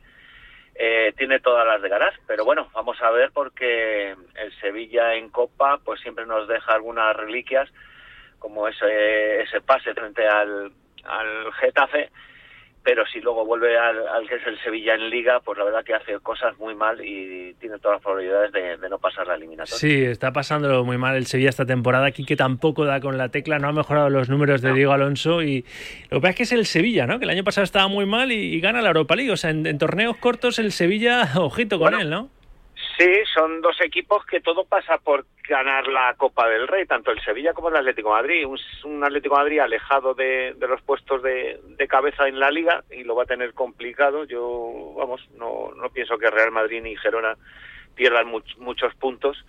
S31: eh, tiene todas las de ganar. Pero bueno, vamos a ver porque el Sevilla en Copa pues siempre nos deja algunas reliquias, como ese, ese pase frente al, al Getafe pero si luego vuelve al, que es el Sevilla en Liga, pues la verdad que hace cosas muy mal y tiene todas las probabilidades de, no pasar la eliminatoria.
S16: Sí, está pasándolo muy mal el Sevilla esta temporada, aquí que tampoco da con la tecla, no ha mejorado los números de Diego Alonso y lo que pasa es que es el Sevilla, ¿no? Que el año pasado estaba muy mal y, gana la Europa League, o sea, en, torneos cortos el Sevilla, [LAUGHS] ojito con él, ¿no?
S31: Sí, son dos equipos que todo pasa por ganar la Copa del Rey, tanto el Sevilla como el Atlético Madrid. Un, Atlético Madrid alejado de, los puestos de, cabeza en la liga y lo va a tener complicado. Yo, vamos, no, no pienso que Real Madrid ni Gerona pierdan muchos puntos.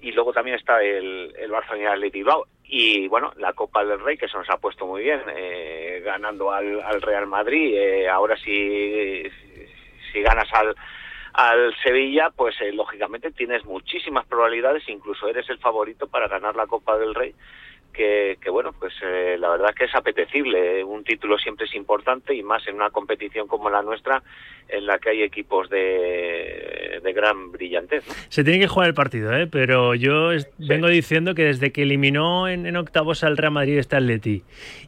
S31: Y luego también está el, el Barça y el Atlético Y bueno, la Copa del Rey, que se nos ha puesto muy bien, eh, ganando al, al, Real Madrid. Eh, ahora si, si ganas al al Sevilla, pues eh, lógicamente tienes muchísimas probabilidades, incluso eres el favorito para ganar la Copa del Rey, que, bueno, pues eh, la verdad que es apetecible. Un título siempre es importante y más en una competición como la nuestra, en la que hay equipos de, de gran brillantez.
S16: Se tiene que jugar el partido, ¿eh? pero yo vengo diciendo que desde que eliminó en, en, octavos al Real Madrid este Atleti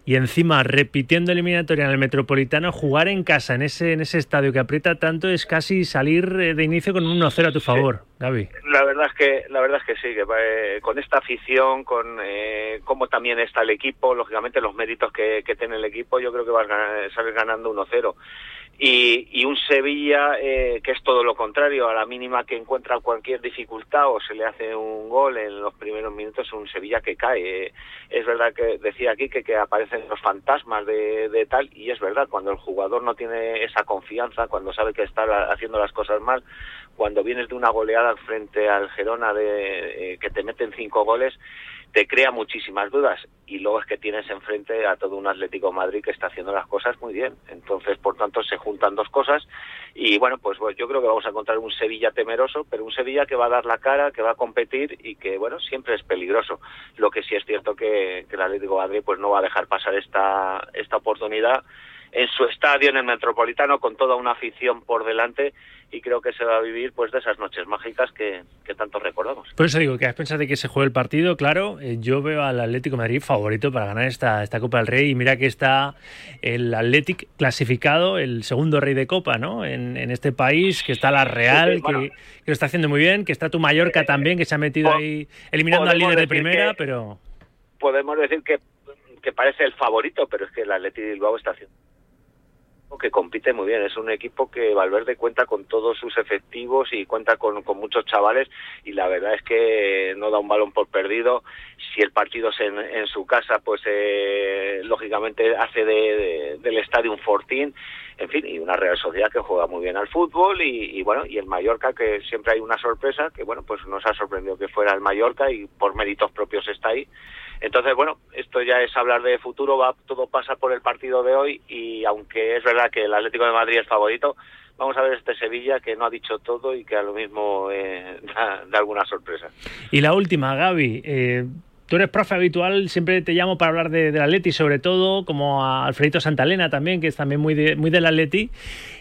S16: y encima repitiendo eliminatoria en el Metropolitano, jugar en casa en ese, en ese estadio que aprieta tanto es casi salir eh, de inicio con un 1-0 a tu favor, Gaby.
S31: La verdad es que, la verdad es que sí, que eh, con esta afición, con eh, cómo también está el equipo, lógicamente los méritos que, que tiene el equipo, yo creo que vas a salir ganando 1-0 y, un Sevilla eh, que es todo lo contrario, a la mínima que encuentra cualquier dificultad o se le hace un gol en los primeros minutos, un Sevilla que cae. Es verdad que decía aquí que, que aparecen los fantasmas de, de, tal, y es verdad, cuando el jugador no tiene esa confianza, cuando sabe que está haciendo las cosas mal, cuando vienes de una goleada frente al Gerona de, eh, que te meten cinco goles, te crea muchísimas dudas y luego es que tienes enfrente a todo un Atlético Madrid que está haciendo las cosas muy bien. Entonces, por tanto, se juntan dos cosas y bueno, pues, yo creo que vamos a encontrar un Sevilla temeroso, pero un Sevilla que va a dar la cara, que va a competir y que, bueno, siempre es peligroso. Lo que sí es cierto que, que el Atlético Madrid pues no va a dejar pasar esta, esta oportunidad en su estadio, en el Metropolitano, con toda una afición por delante y creo que se va a vivir pues de esas noches mágicas que, tanto recordamos.
S16: Por eso digo que a pensar de que se juegue el partido, claro, eh, yo veo al Atlético de Madrid favorito para ganar esta, esta Copa del Rey y mira que está el Atlético clasificado, el segundo rey de Copa, ¿no? En, este país, que está la Real, que, lo está haciendo muy bien, que está tu Mallorca también, que se ha metido ahí eliminando al líder de primera, pero...
S31: Podemos decir que, que parece el favorito, pero es que el Atlético de Bilbao está haciendo que compite muy bien. Es un equipo que Valverde cuenta con todos sus efectivos y cuenta con, muchos chavales y la verdad es que no da un balón por perdido. Si el partido es en, su casa, pues eh, lógicamente hace del estadio un fortín. En fin, y una Real Sociedad que juega muy bien al fútbol y, bueno, y el Mallorca que siempre hay una sorpresa, que bueno, pues nos ha sorprendido que fuera el Mallorca y por méritos propios está ahí. Entonces, bueno, esto ya es hablar de futuro, va, todo pasa por el partido de hoy y aunque es verdad que el Atlético de Madrid es favorito, vamos a ver este Sevilla que no ha dicho todo y que a lo mismo eh, [LAUGHS] da, alguna sorpresa.
S16: Y la última, Gaby. Eh, tú eres profe habitual, siempre te llamo para hablar de, del Atleti, sobre todo, como a Alfredito Santalena también, que es también muy, de, muy del Atleti.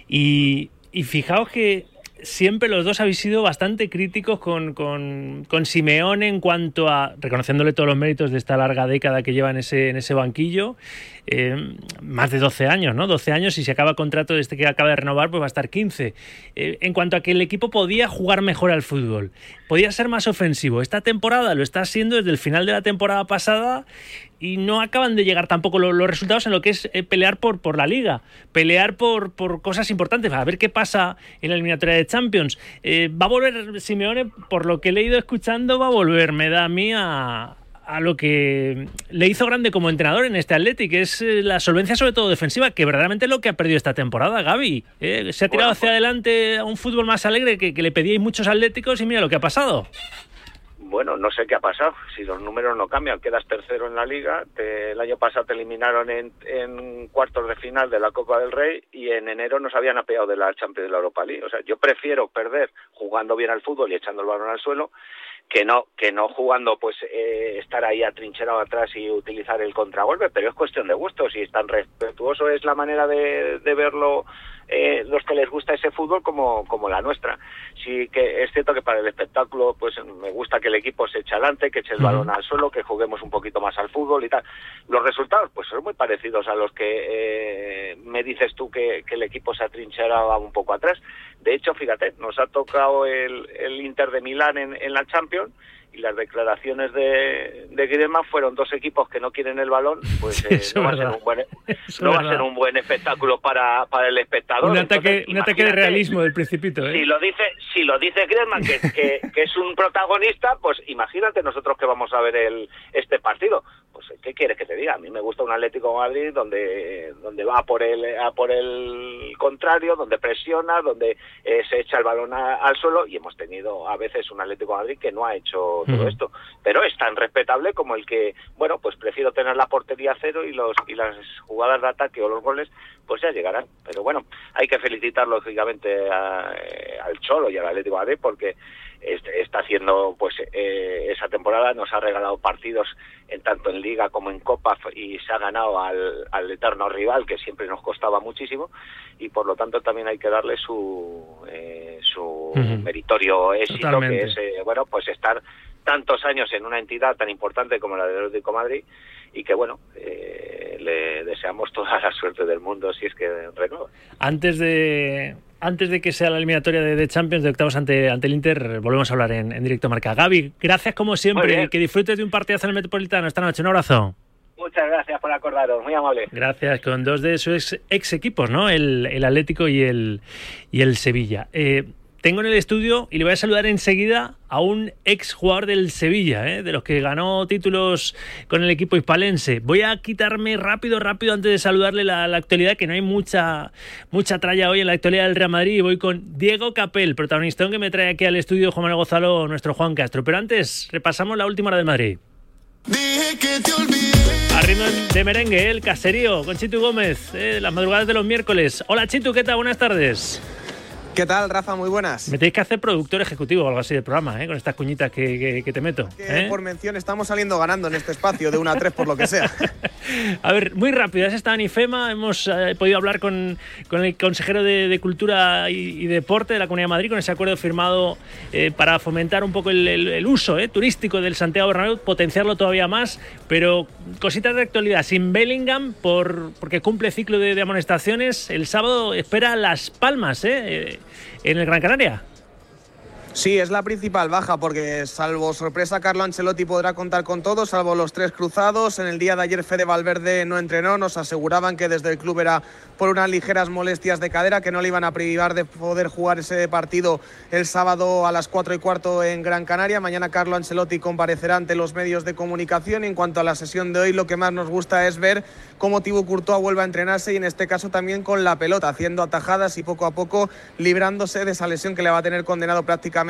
S16: Y, y fijaos que siempre los dos habéis sido bastante críticos con, con, con, Simeone en cuanto a, reconociéndole todos los méritos de esta larga década que lleva en ese, en ese banquillo, eh, más de 12 años, ¿no? 12 años y si acaba contrato de este que acaba de renovar, pues va a estar 15. Eh, en cuanto a que el equipo podía jugar mejor al fútbol, podía ser más ofensivo. Esta temporada lo está haciendo desde el final de la temporada pasada y no acaban de llegar tampoco los, resultados en lo que es eh, pelear por, por la liga, pelear por, por cosas importantes, a ver qué pasa en la eliminatoria de Champions. va a volver Simeone, por lo que he leído escuchando, va a volver, me da a mí a a lo que le hizo grande como entrenador en este Atleti, que es eh, la solvencia sobre todo defensiva, que verdaderamente es lo que ha perdido esta temporada, Gaby. Eh, se ha tirado hacia adelante a un fútbol más alegre que, le pedíais muchos atléticos y mira lo que ha pasado.
S31: Bueno, no sé qué ha pasado. Si los números no cambian, quedas tercero en la liga. el año pasado te eliminaron en, en, cuartos de final de la Copa del Rey y en enero nos habían apeado de la Champions de la Europa League. O sea, yo prefiero perder jugando bien al fútbol y echando el balón al suelo que no que no jugando pues eh, estar ahí atrincherado atrás y utilizar el contragolpe pero es cuestión de gusto si es tan respetuoso es la manera de, de verlo eh, los que les gusta ese fútbol como, como la nuestra. Sí que es cierto que para el espectáculo pues me gusta que el equipo se eche adelante, que eche el balón al suelo, que juguemos un poquito más al fútbol y tal. Los resultados pues son muy parecidos a los que eh, me dices tú que, el equipo se atrincheraba un poco atrás. De hecho, fíjate, nos ha tocado el, el Inter de Milán en, en la Champions y las declaraciones de, de Griezmann fueron dos equipos que no quieren el balón, pues [LAUGHS] eh, no, va a, ser un buen, no va a ser un buen espectáculo para, para el espectador.
S16: Un ataque, un ataque de realismo del principito. ¿eh?
S31: Si lo dice, si lo dice Griezmann, que, que, que, es un protagonista, pues imagínate nosotros que vamos a ver el, este partido pues ¿qué quieres que te diga? A mí me gusta un Atlético de Madrid donde, donde va por el, a por el contrario, donde presiona, donde eh, se echa el balón al suelo y hemos tenido a veces un Atlético de Madrid que no ha hecho todo esto. Pero es tan respetable como el que, bueno, pues prefiero tener la portería cero y, los, y las jugadas de ataque o los goles, pues ya llegarán. Pero bueno, hay que felicitar lógicamente eh, al Cholo y al Atlético de Madrid porque está haciendo pues eh, esa temporada. Nos ha regalado partidos en tanto en liga como en copa y se ha ganado al, al eterno rival que siempre nos costaba muchísimo. Y por lo tanto también hay que darle su eh, su meritorio éxito que es eh, bueno pues estar tantos años en una entidad tan importante como la del Atlético Madrid. Y que bueno le deseamos toda la suerte del mundo si es que renueva.
S16: Antes de antes de que sea la eliminatoria de, Champions de octavos ante, ante el Inter, volvemos a hablar en, directo marca. Gaby, gracias como siempre. Que disfrutes de un partido en el Metropolitano esta noche. Un abrazo.
S31: Muchas gracias por acordaros, muy amable.
S16: Gracias, con dos de sus ex, equipos, ¿no? El, el, Atlético y el, y el Sevilla. Eh, tengo en el estudio y le voy a saludar enseguida a un ex jugador del Sevilla, ¿eh? de los que ganó títulos con el equipo hispalense. Voy a quitarme rápido, rápido, antes de saludarle la, actualidad, que no hay mucha, mucha tralla hoy en la actualidad del Real Madrid. Y voy con Diego Capel, protagonista que me trae aquí al estudio Juan Manuel Gozalo, nuestro Juan Castro. Pero antes, repasamos la última hora del Madrid. A ritmo de merengue, el caserío con Chitu Gómez, ¿eh? las madrugadas de los miércoles. Hola Chitu, ¿qué tal? Buenas tardes.
S32: ¿Qué tal, Rafa? Muy buenas.
S16: Me tenéis que hacer productor ejecutivo o algo así de programa, ¿eh? con estas cuñitas que, te meto. ¿eh?
S32: Por mención, estamos saliendo ganando en este espacio de 1 a 3 por lo que sea. [LAUGHS]
S16: a ver, muy rápido, has estado en IFEMA, hemos eh, podido hablar con, el consejero de, Cultura y, Deporte de la Comunidad de Madrid, con ese acuerdo firmado eh, para fomentar un poco el, uso turístico del Santiago Bernabéu, potenciarlo todavía más, pero cositas de actualidad. Sin Bellingham, por, porque cumple ciclo de, de amonestaciones, el sábado espera Las Palmas, ¿eh? En el Gran Canaria.
S22: Sí, es la principal baja porque salvo sorpresa Carlo Ancelotti podrá contar con todo, salvo los tres cruzados. En el día de ayer Fede Valverde no entrenó, nos aseguraban que desde el club era por unas ligeras molestias de cadera que no le iban a privar de poder jugar ese partido el sábado a las 4 y cuarto en Gran Canaria. Mañana Carlo Ancelotti comparecerá ante los medios de comunicación. En cuanto a la sesión de hoy, lo que más nos gusta es ver cómo Thibaut Courtois vuelve a entrenarse y en este caso también con la pelota, haciendo atajadas y poco a poco librándose de esa lesión que le va a tener condenado prácticamente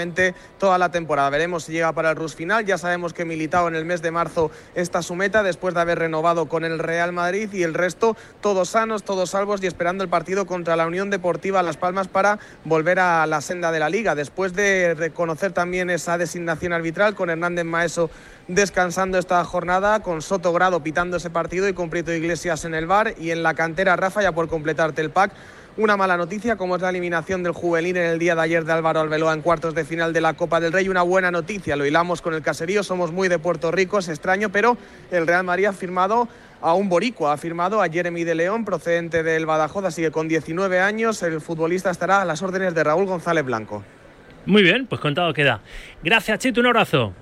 S22: toda la temporada. Veremos si llega para el RUS final. Ya sabemos que Militao en el mes de marzo está su meta después de haber renovado con el Real Madrid y el resto todos sanos, todos salvos y esperando el partido contra la Unión Deportiva Las Palmas para volver a la senda de la liga. Después de reconocer también esa designación arbitral con Hernández Maeso descansando esta jornada, con Soto Grado pitando ese partido y con Prieto Iglesias en el bar y en la cantera Rafa ya por completarte el pack una mala noticia, como es la eliminación del juvenil en el día de ayer de Álvaro Albeloa en cuartos de final de la Copa del Rey. Una buena noticia, lo hilamos con el caserío, somos muy de Puerto Rico, es extraño, pero el Real Madrid ha firmado a un boricua, ha firmado a Jeremy de León, procedente del Badajoz, así que con 19 años el futbolista estará a las órdenes de Raúl González Blanco.
S16: Muy bien, pues contado queda. Gracias, Chito, un abrazo.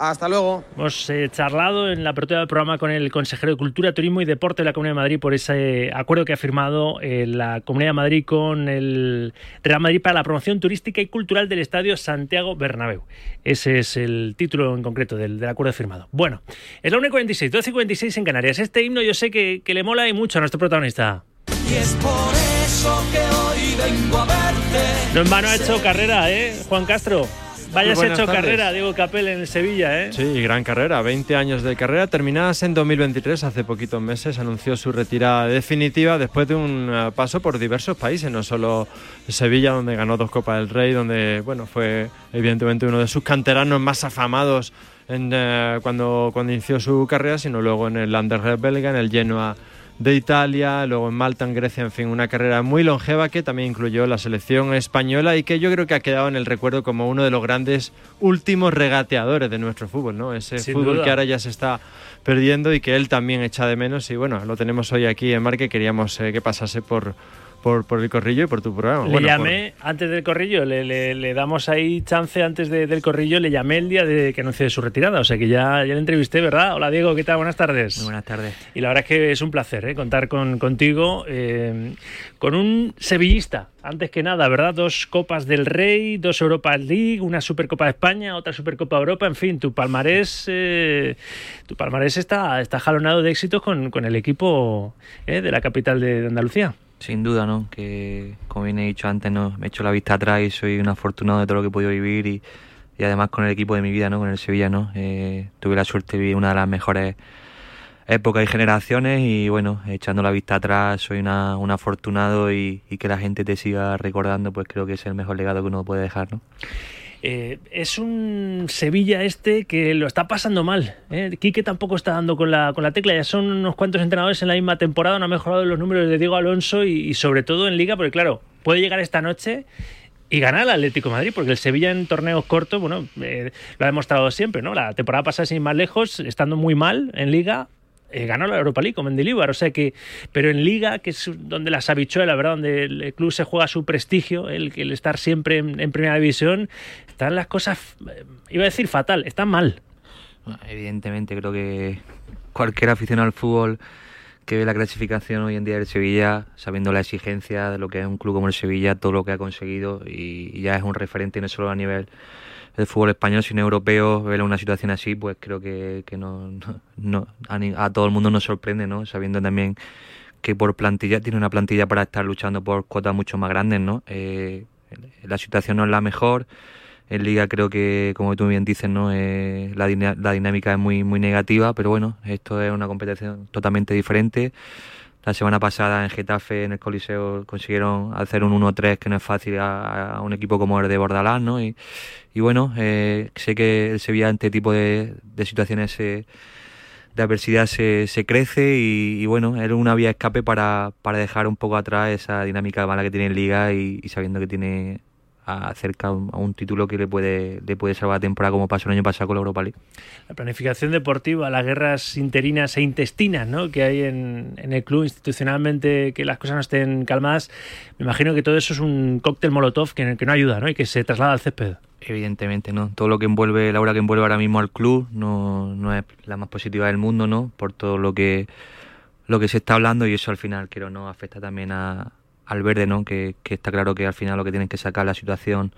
S22: Hasta luego.
S16: Hemos eh, charlado en la apertura del programa con el consejero de Cultura, Turismo y Deporte de la Comunidad de Madrid por ese acuerdo que ha firmado eh, la Comunidad de Madrid con el Real Madrid para la promoción turística y cultural del Estadio Santiago Bernabéu. Ese es el título en concreto del, acuerdo firmado. Bueno, es la 1.46, 12.46 en Canarias. Este himno yo sé que, que le mola y mucho a nuestro protagonista.
S27: Y es por eso que hoy vengo a verte.
S16: No en vano ha hecho carrera, ¿eh? Juan Castro. Vayas hecho carrera, Diego Capel, en Sevilla, ¿eh?
S33: Sí, gran carrera, 20 años de carrera, terminadas en 2023, hace poquitos meses, anunció su retirada definitiva después de un eh, paso por diversos países, no solo Sevilla, donde ganó dos Copas del Rey, donde, bueno, fue evidentemente uno de sus canteranos más afamados en, eh, cuando, cuando inició su carrera, sino luego en el Anderlecht belga, en el Genoa de Italia, luego en Malta, en Grecia, en fin, una carrera muy longeva que también incluyó la selección española y que yo creo que ha quedado en el recuerdo como uno de los grandes últimos regateadores de nuestro fútbol, ¿no? Ese fútbol que ahora ya se está perdiendo y que él también echa de menos y bueno, lo tenemos hoy aquí en Marque, queríamos eh, que pasase por por, por, el corrillo y por tu programa.
S16: Le llamé antes del corrillo, le, le, damos ahí chance antes del corrillo, le llamé el día de que anuncie su retirada, o sea que ya, ya le entrevisté, ¿verdad? Hola Diego, ¿qué tal? Buenas tardes.
S34: buenas tardes.
S16: Y la verdad es que es un placer ¿eh? contar con, contigo, eh, con un sevillista, antes que nada, ¿verdad? Dos Copas del Rey, dos Europa League, una Supercopa de España, otra Supercopa de Europa, en fin, tu palmarés, eh, tu palmarés está, está jalonado de éxitos con, con el equipo de la capital de Andalucía.
S34: Sin duda, ¿no? Que, como bien he dicho antes, ¿no? me he hecho la vista atrás y soy un afortunado de todo lo que he podido vivir y, y además con el equipo de mi vida, ¿no? Con el Sevilla, ¿no? Eh, tuve la suerte de vivir una de las mejores épocas y generaciones y bueno, echando la vista atrás soy una, un afortunado y, y que la gente te siga recordando, pues creo que es el mejor legado que uno puede dejar, ¿no?
S16: Eh, es un Sevilla este que lo está pasando mal. ¿eh? Quique tampoco está dando con la, con la tecla. Ya son unos cuantos entrenadores en la misma temporada. No ha mejorado los números de Diego Alonso y, sobre todo en Liga, porque claro, puede llegar esta noche y ganar al Atlético Madrid, porque el Sevilla en torneos cortos, bueno, eh, lo ha demostrado siempre, ¿no? La temporada pasada sin más lejos, estando muy mal en Liga, eh, ganó la Europa League con Mendilibar, o sea que, pero en Liga, que es donde las la ¿verdad? Donde el club se juega su prestigio, el, el estar siempre en, primera división, están las cosas, eh, iba a decir fatal, están mal.
S34: Evidentemente, creo que cualquier aficionado al fútbol que ve la clasificación hoy en día del Sevilla, sabiendo la exigencia de lo que es un club como el Sevilla, todo lo que ha conseguido y ya es un referente no solo a nivel el fútbol español, sino europeo, ver una situación así, pues creo que, que no, no, a, todo el mundo nos sorprende, ¿no? Sabiendo también que por plantilla tiene una plantilla para estar luchando por cuotas mucho más grandes, ¿no? Eh, la situación no es la mejor. En Liga creo que, como tú bien dices, ¿no? Eh, la, la dinámica es muy, muy negativa, pero bueno, esto es una competición totalmente diferente. La semana pasada en Getafe, en el Coliseo, consiguieron hacer un 1-3 que no es fácil a, un equipo como el de Bordalás, ¿no? Y, bueno, eh, sé que el Sevilla ante este tipo de, situaciones de adversidad se, se crece y, bueno, era una vía de escape para, para dejar un poco atrás esa dinámica mala que tiene en Liga y, sabiendo que tiene acerca a un título que le puede, le puede salvar la temporada como pasó el año pasado con la Europa League.
S16: La planificación deportiva, las guerras interinas e intestinas ¿no? que hay en, en, el club institucionalmente, que las cosas no estén calmadas, me imagino que todo eso es un cóctel molotov que, que no ayuda ¿no? y que se traslada al césped.
S34: Evidentemente, ¿no? Todo lo que envuelve, la hora que envuelve ahora mismo al club no, no es la más positiva del mundo, ¿no? Por todo lo que lo que se está hablando y eso al final creo no afecta también a, al verde, ¿no? Que, que, está claro que al final lo que tienen que sacar la situación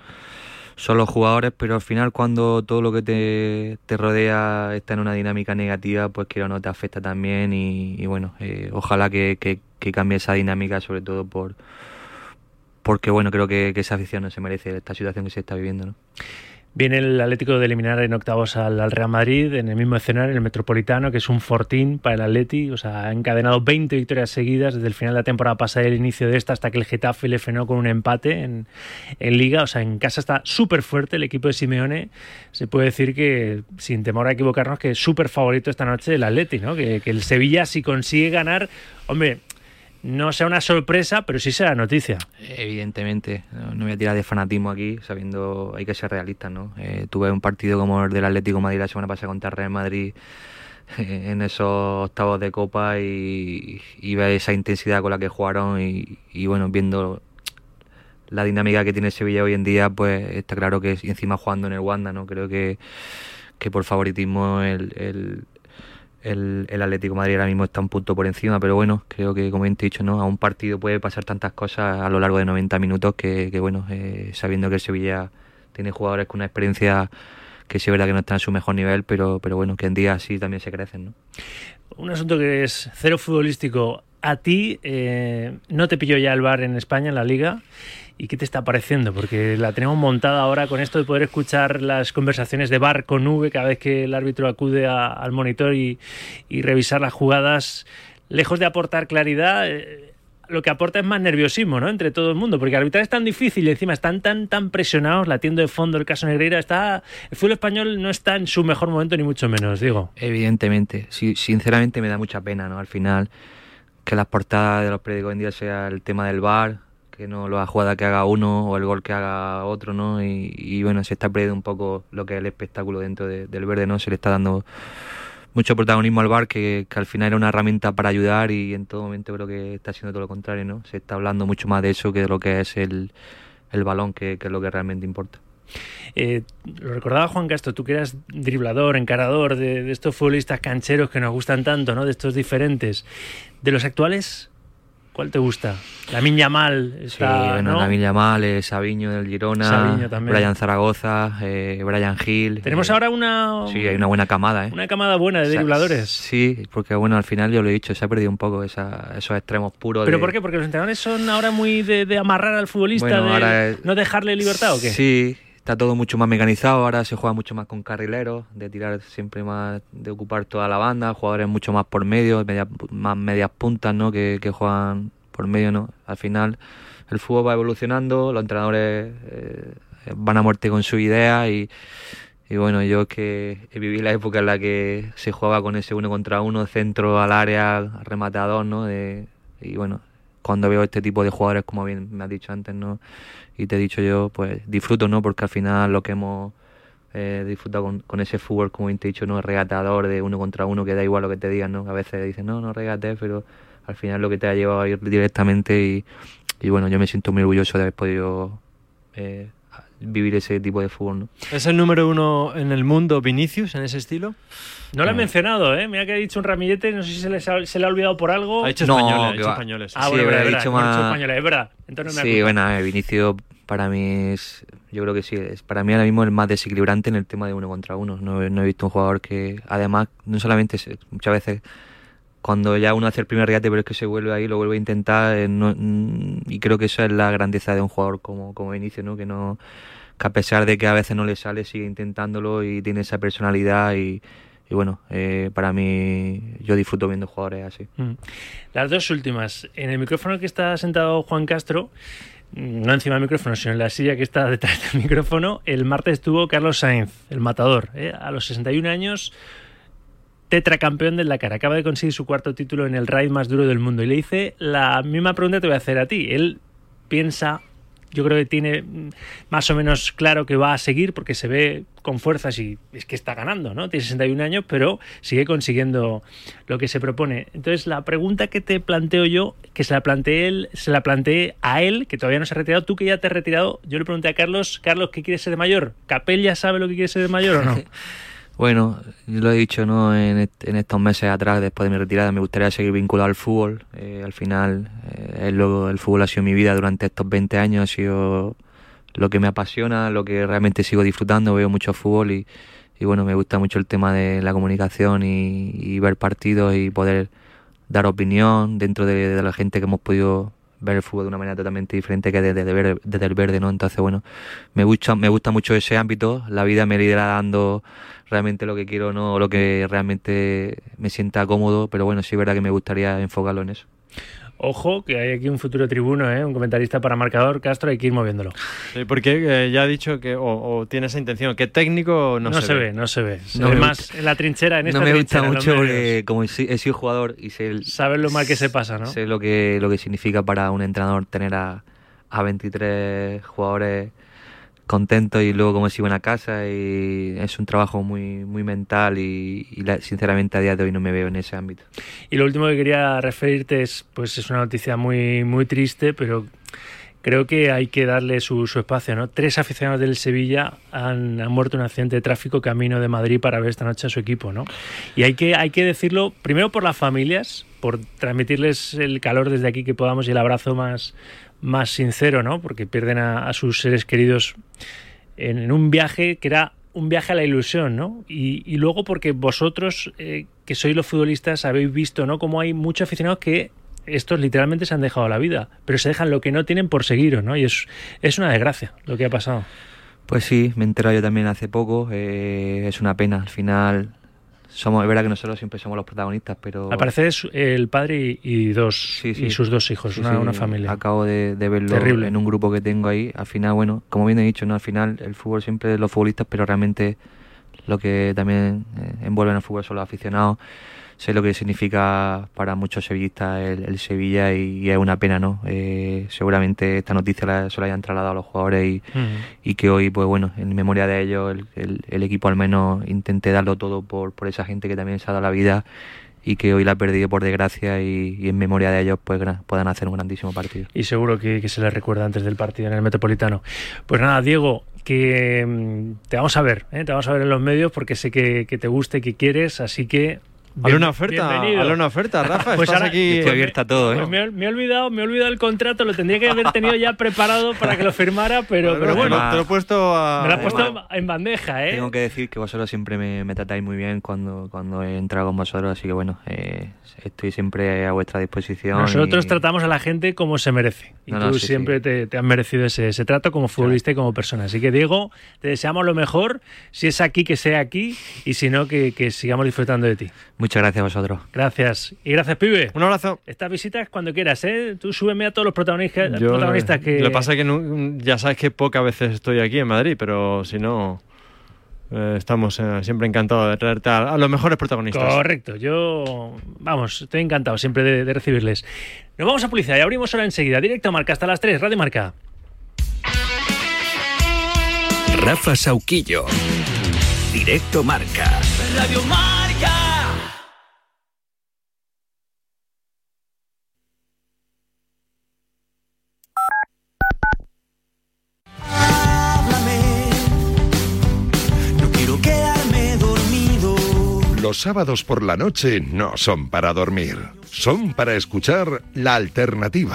S34: son los jugadores, pero al final cuando todo lo que te, te rodea está en una dinámica negativa, pues creo no te afecta también y, y bueno, eh, ojalá que, que, que, cambie esa dinámica, sobre todo por porque bueno, creo que, que esa afición no se merece esta situación que se está viviendo, ¿no?
S16: Viene el Atlético de eliminar en octavos al, al, Real Madrid en el mismo escenario, en el Metropolitano, que es un fortín para el Atleti. O sea, ha encadenado 20 victorias seguidas desde el final de la temporada pasada y el inicio de esta hasta que el Getafe le frenó con un empate en, Liga. O sea, en casa está súper fuerte el equipo de Simeone. Se puede decir que, sin temor a equivocarnos, que es súper favorito esta noche el Atleti, ¿no? Que, que el Sevilla, si consigue ganar, hombre, no sea una sorpresa, pero sí sea noticia.
S34: Evidentemente, no voy a tirar de fanatismo aquí, sabiendo hay que ser realistas, ¿no? Eh, tuve un partido como el del Atlético Madrid la semana pasada contra Real Madrid eh, en esos octavos de Copa y, y ver esa intensidad con la que jugaron y, y, bueno, viendo la dinámica que tiene Sevilla hoy en día, pues está claro que encima jugando en el Wanda, ¿no? Creo que, que por favoritismo el, el el, el, Atlético Madrid ahora mismo está un punto por encima, pero bueno, creo que como he dicho, ¿no? a un partido puede pasar tantas cosas a lo largo de 90 minutos que, que bueno, eh, sabiendo que el Sevilla tiene jugadores con una experiencia que sí es verdad que no están en su mejor nivel, pero, pero bueno, que en día sí también se crecen. ¿no?
S16: Un asunto que es cero futbolístico. A ti eh, no te pilló ya el bar en España, en la liga. ¿Y qué te está pareciendo? Porque la tenemos montada ahora con esto de poder escuchar las conversaciones de bar con V cada vez que el árbitro acude a, al monitor y, y, revisar las jugadas. Lejos de aportar claridad, eh, lo que aporta es más nerviosismo, ¿no? Entre todo el mundo, porque arbitrar es tan difícil y encima están tan tan presionados, latiendo de fondo el caso Negreira, está el fútbol español no está en su mejor momento ni mucho menos, digo.
S34: Evidentemente, sí, sinceramente me da mucha pena, ¿no? Al final que las portadas de los periódicos en día sea el tema del bar, que no la jugada que haga uno o el gol que haga otro, ¿no? Y, bueno, se está perdiendo un poco lo que es el espectáculo dentro de, del verde, ¿no? Se le está dando mucho protagonismo al bar que, al final era una herramienta para ayudar y en todo momento creo que está haciendo todo lo contrario, ¿no? Se está hablando mucho más de eso que de lo que es el, balón, que, que es lo que realmente importa.
S16: Eh, lo recordaba Juan Castro, tú que eras driblador, encarador de, de, estos futbolistas cancheros que nos gustan tanto, ¿no? De estos diferentes. De los actuales, ¿Cuál te gusta? La Miña Mal está.
S34: Sí, bueno,
S16: ¿no?
S34: la Miña Mal, eh, Sabiño del Girona,
S16: Sabiño.
S34: Brian Zaragoza, eh, Brian Hill.
S16: Tenemos
S34: eh,
S16: ahora una.
S34: Sí, hay una buena camada, ¿eh?
S16: Una camada buena de dribladores.
S34: Sí, porque bueno, al final yo lo he dicho, se ha perdido un poco esa, esos extremos puros.
S16: ¿Pero
S34: de...
S16: por qué? Porque los entrenadores son ahora muy de, de amarrar al futbolista,
S34: bueno,
S16: de
S34: es...
S16: no dejarle libertad o qué?
S34: Sí, está todo mucho más mecanizado, ahora se juega mucho más con carrileros, de tirar siempre más, de ocupar toda la banda, jugadores mucho más por medio, media, más medias puntas, ¿no? Que, que juegan por medio, ¿no? Al final el fútbol va evolucionando, los entrenadores eh, van a muerte con su idea y, y, bueno, yo que viví la época en la que se jugaba con ese uno contra uno, centro al área, rematador, ¿no? De, y bueno, cuando veo este tipo de jugadores, como bien me has dicho antes, ¿no? Y te he dicho yo, pues disfruto, ¿no? Porque al final lo que hemos eh, disfrutado con, ese fútbol, como bien te he dicho, ¿no? Regatador de uno contra uno, que da igual lo que te digan, ¿no? A veces dicen, no, no regate, pero al final lo que te ha llevado a ir directamente y, y bueno, yo me siento muy orgulloso de haber podido eh, vivir ese tipo de fútbol. ¿no?
S33: ¿Es el número uno en el mundo Vinicius en ese estilo?
S16: No lo he mencionado, ¿eh? Mira que ha dicho un ramillete, no sé si se, les ha, se le ha olvidado por algo.
S33: Ha dicho españoles, no, ha dicho españoles.
S16: Ah, bueno,
S34: sí,
S16: verdad,
S34: he
S16: verdad,
S34: dicho más...
S16: españoles, es verdad. Entonces no me
S34: sí, bueno, eh, Vinicius para mí es, yo creo que sí, es para mí ahora mismo el más desequilibrante en el tema de uno contra uno. No, no he visto un jugador que, además, no solamente muchas veces cuando ya uno hace el primer regate pero es que se vuelve ahí, lo vuelve a intentar eh, no, y creo que eso es la grandeza de un jugador como, como Vinicius, ¿no? que no que a pesar de que a veces no le sale sigue intentándolo y tiene esa personalidad y, y bueno, eh, para mí yo disfruto viendo jugadores así.
S16: Mm. Las dos últimas, en el micrófono que está sentado Juan Castro, no encima del micrófono, sino en la silla que está detrás del [LAUGHS] micrófono, el martes estuvo Carlos Sainz, el matador, ¿eh? a los 61 años tetracampeón del Dakar. Acaba de conseguir su cuarto título en el raid más duro del mundo. Y le hice la misma pregunta que te voy a hacer a ti. Él piensa yo creo que tiene más o menos claro que va a seguir porque se ve con fuerzas y es que está ganando, ¿no? Tiene 61 años, pero sigue consiguiendo lo que se propone. Entonces, la pregunta que te planteo yo, que se la planteé él, se la planteé a él, que todavía no se ha retirado, tú que ya te has retirado, yo le pregunté a Carlos, Carlos, ¿qué quieres ser de mayor? ¿Capel ya sabe lo que quiere ser de mayor o no? [LAUGHS]
S34: Bueno, lo he dicho ¿no? en, en, estos meses atrás, después de mi retirada, me gustaría seguir vinculado al fútbol. Eh, al final, eh, el, el fútbol ha sido mi vida durante estos 20 años, ha sido lo que me apasiona, lo que realmente sigo disfrutando, veo mucho fútbol y, y bueno, me gusta mucho el tema de la comunicación y, y ver partidos y poder dar opinión dentro de, de, la gente que hemos podido ver el fútbol de una manera totalmente diferente que desde, desde, desde el verde, ¿no? Entonces, bueno, me gusta, me gusta mucho ese ámbito, la vida me irá dando realmente lo que quiero, no lo que realmente me sienta cómodo, pero bueno, sí es verdad que me gustaría enfocarlo en eso.
S16: Ojo, que hay aquí un futuro tribuno, ¿eh? un comentarista para marcador, Castro, hay que ir moviéndolo.
S33: Sí, porque eh, ya ha dicho que, o, o, tiene esa intención, que técnico no,
S16: no
S33: se,
S16: se
S33: ve.
S16: ve. No se ve, se ve más gusta. en la trinchera, en esta
S34: No me gusta mucho porque como he sido jugador y sé... El,
S16: Sabes lo mal que se pasa, ¿no?
S34: Sé lo que, lo que significa para un entrenador tener a, a 23 jugadores contento y luego como si iban a casa y es un trabajo muy muy mental y, sinceramente a día de hoy no me veo en ese ámbito.
S16: Y lo último que quería referirte es pues es una noticia muy muy triste, pero creo que hay que darle su, su espacio, ¿no? Tres aficionados del Sevilla han, han, muerto en un accidente de tráfico camino de Madrid para ver esta noche a su equipo, ¿no? Y hay que hay que decirlo primero por las familias, por transmitirles el calor desde aquí que podamos y el abrazo más más sincero, ¿no? Porque pierden a, sus seres queridos en, un viaje que era un viaje a la ilusión, ¿no? Y, y luego porque vosotros, eh, que sois los futbolistas, habéis visto, ¿no? Como hay muchos aficionados que estos literalmente se han dejado la vida, pero se dejan lo que no tienen por seguiros, ¿no? Y es, es una desgracia lo que ha pasado.
S34: Pues sí, me he enterado yo también hace poco, eh, es una pena, al final somos, es verdad que nosotros siempre somos los protagonistas, pero...
S16: Al parecer es el padre y, y dos
S34: sí, sí.
S16: y sus dos hijos,
S34: sí,
S16: una, una, familia.
S34: Acabo de, de verlo
S16: Terrible.
S34: en un grupo que tengo ahí. Al final, bueno, como bien he dicho, ¿no? Al final el fútbol siempre es los futbolistas, pero realmente lo que también eh, envuelve en el fútbol son los aficionados. Sé lo que significa para muchos sevillistas el, el Sevilla y, y, es una pena, ¿no? Eh, seguramente esta noticia la, se la hayan trasladado a los jugadores y, uh -huh. y que hoy, pues bueno, en memoria de ellos, el, el, el, equipo al menos intente darlo todo por, por esa gente que también se ha dado la vida y que hoy la ha perdido por desgracia y, y, en memoria de ellos pues puedan hacer un grandísimo partido.
S16: Y seguro que, que, se les recuerda antes del partido en el Metropolitano. Pues nada, Diego, que mm, te vamos a ver, ¿eh? te vamos a ver en los medios porque sé que, que te gusta y que quieres, así que
S33: Hazle una oferta, hazle una oferta, Rafa.
S16: pues
S33: estás
S16: ahora,
S34: aquí. Estoy abierta a todo, ¿eh?
S16: Pues me, me, he olvidado, me he olvidado el contrato, lo tendría que haber tenido ya preparado para que lo firmara, pero, pero bueno.
S33: Te lo he puesto a...
S16: Me lo he puesto en bandeja, ¿eh?
S34: Tengo que decir que vosotros siempre me, me tratáis muy bien cuando, cuando he entrado con vosotros, así que bueno, eh, estoy siempre a vuestra disposición.
S16: Nosotros y... tratamos a la gente como se merece. Y no, tú no, sí, siempre sí. Te, te, has merecido ese, ese, trato como futbolista claro. y como persona. Así que, Diego, te deseamos lo mejor. Si es aquí, que sea aquí. Y si no, que, que sigamos disfrutando de ti.
S34: Muchas gracias a vosotros.
S16: Gracias. Y gracias, pibe.
S33: Un abrazo.
S16: Estas visitas cuando quieras, ¿eh? Tú súbeme a todos los protagonistas, Yo, protagonistas que.
S33: Lo que pasa es que no, ya sabes que pocas veces estoy aquí en Madrid, pero si no. Eh, estamos eh, siempre encantados de traerte a, a, los mejores protagonistas.
S16: Correcto, yo, vamos, estoy encantado siempre de, de recibirles. Nos vamos a publicidad y abrimos ahora enseguida. Directo a Marca hasta las 3, Radio Marca.
S10: Rafa Sauquillo. Directo Marca.
S27: Radio Marca.
S1: Los sábados por la noche no son para dormir, son para escuchar la alternativa.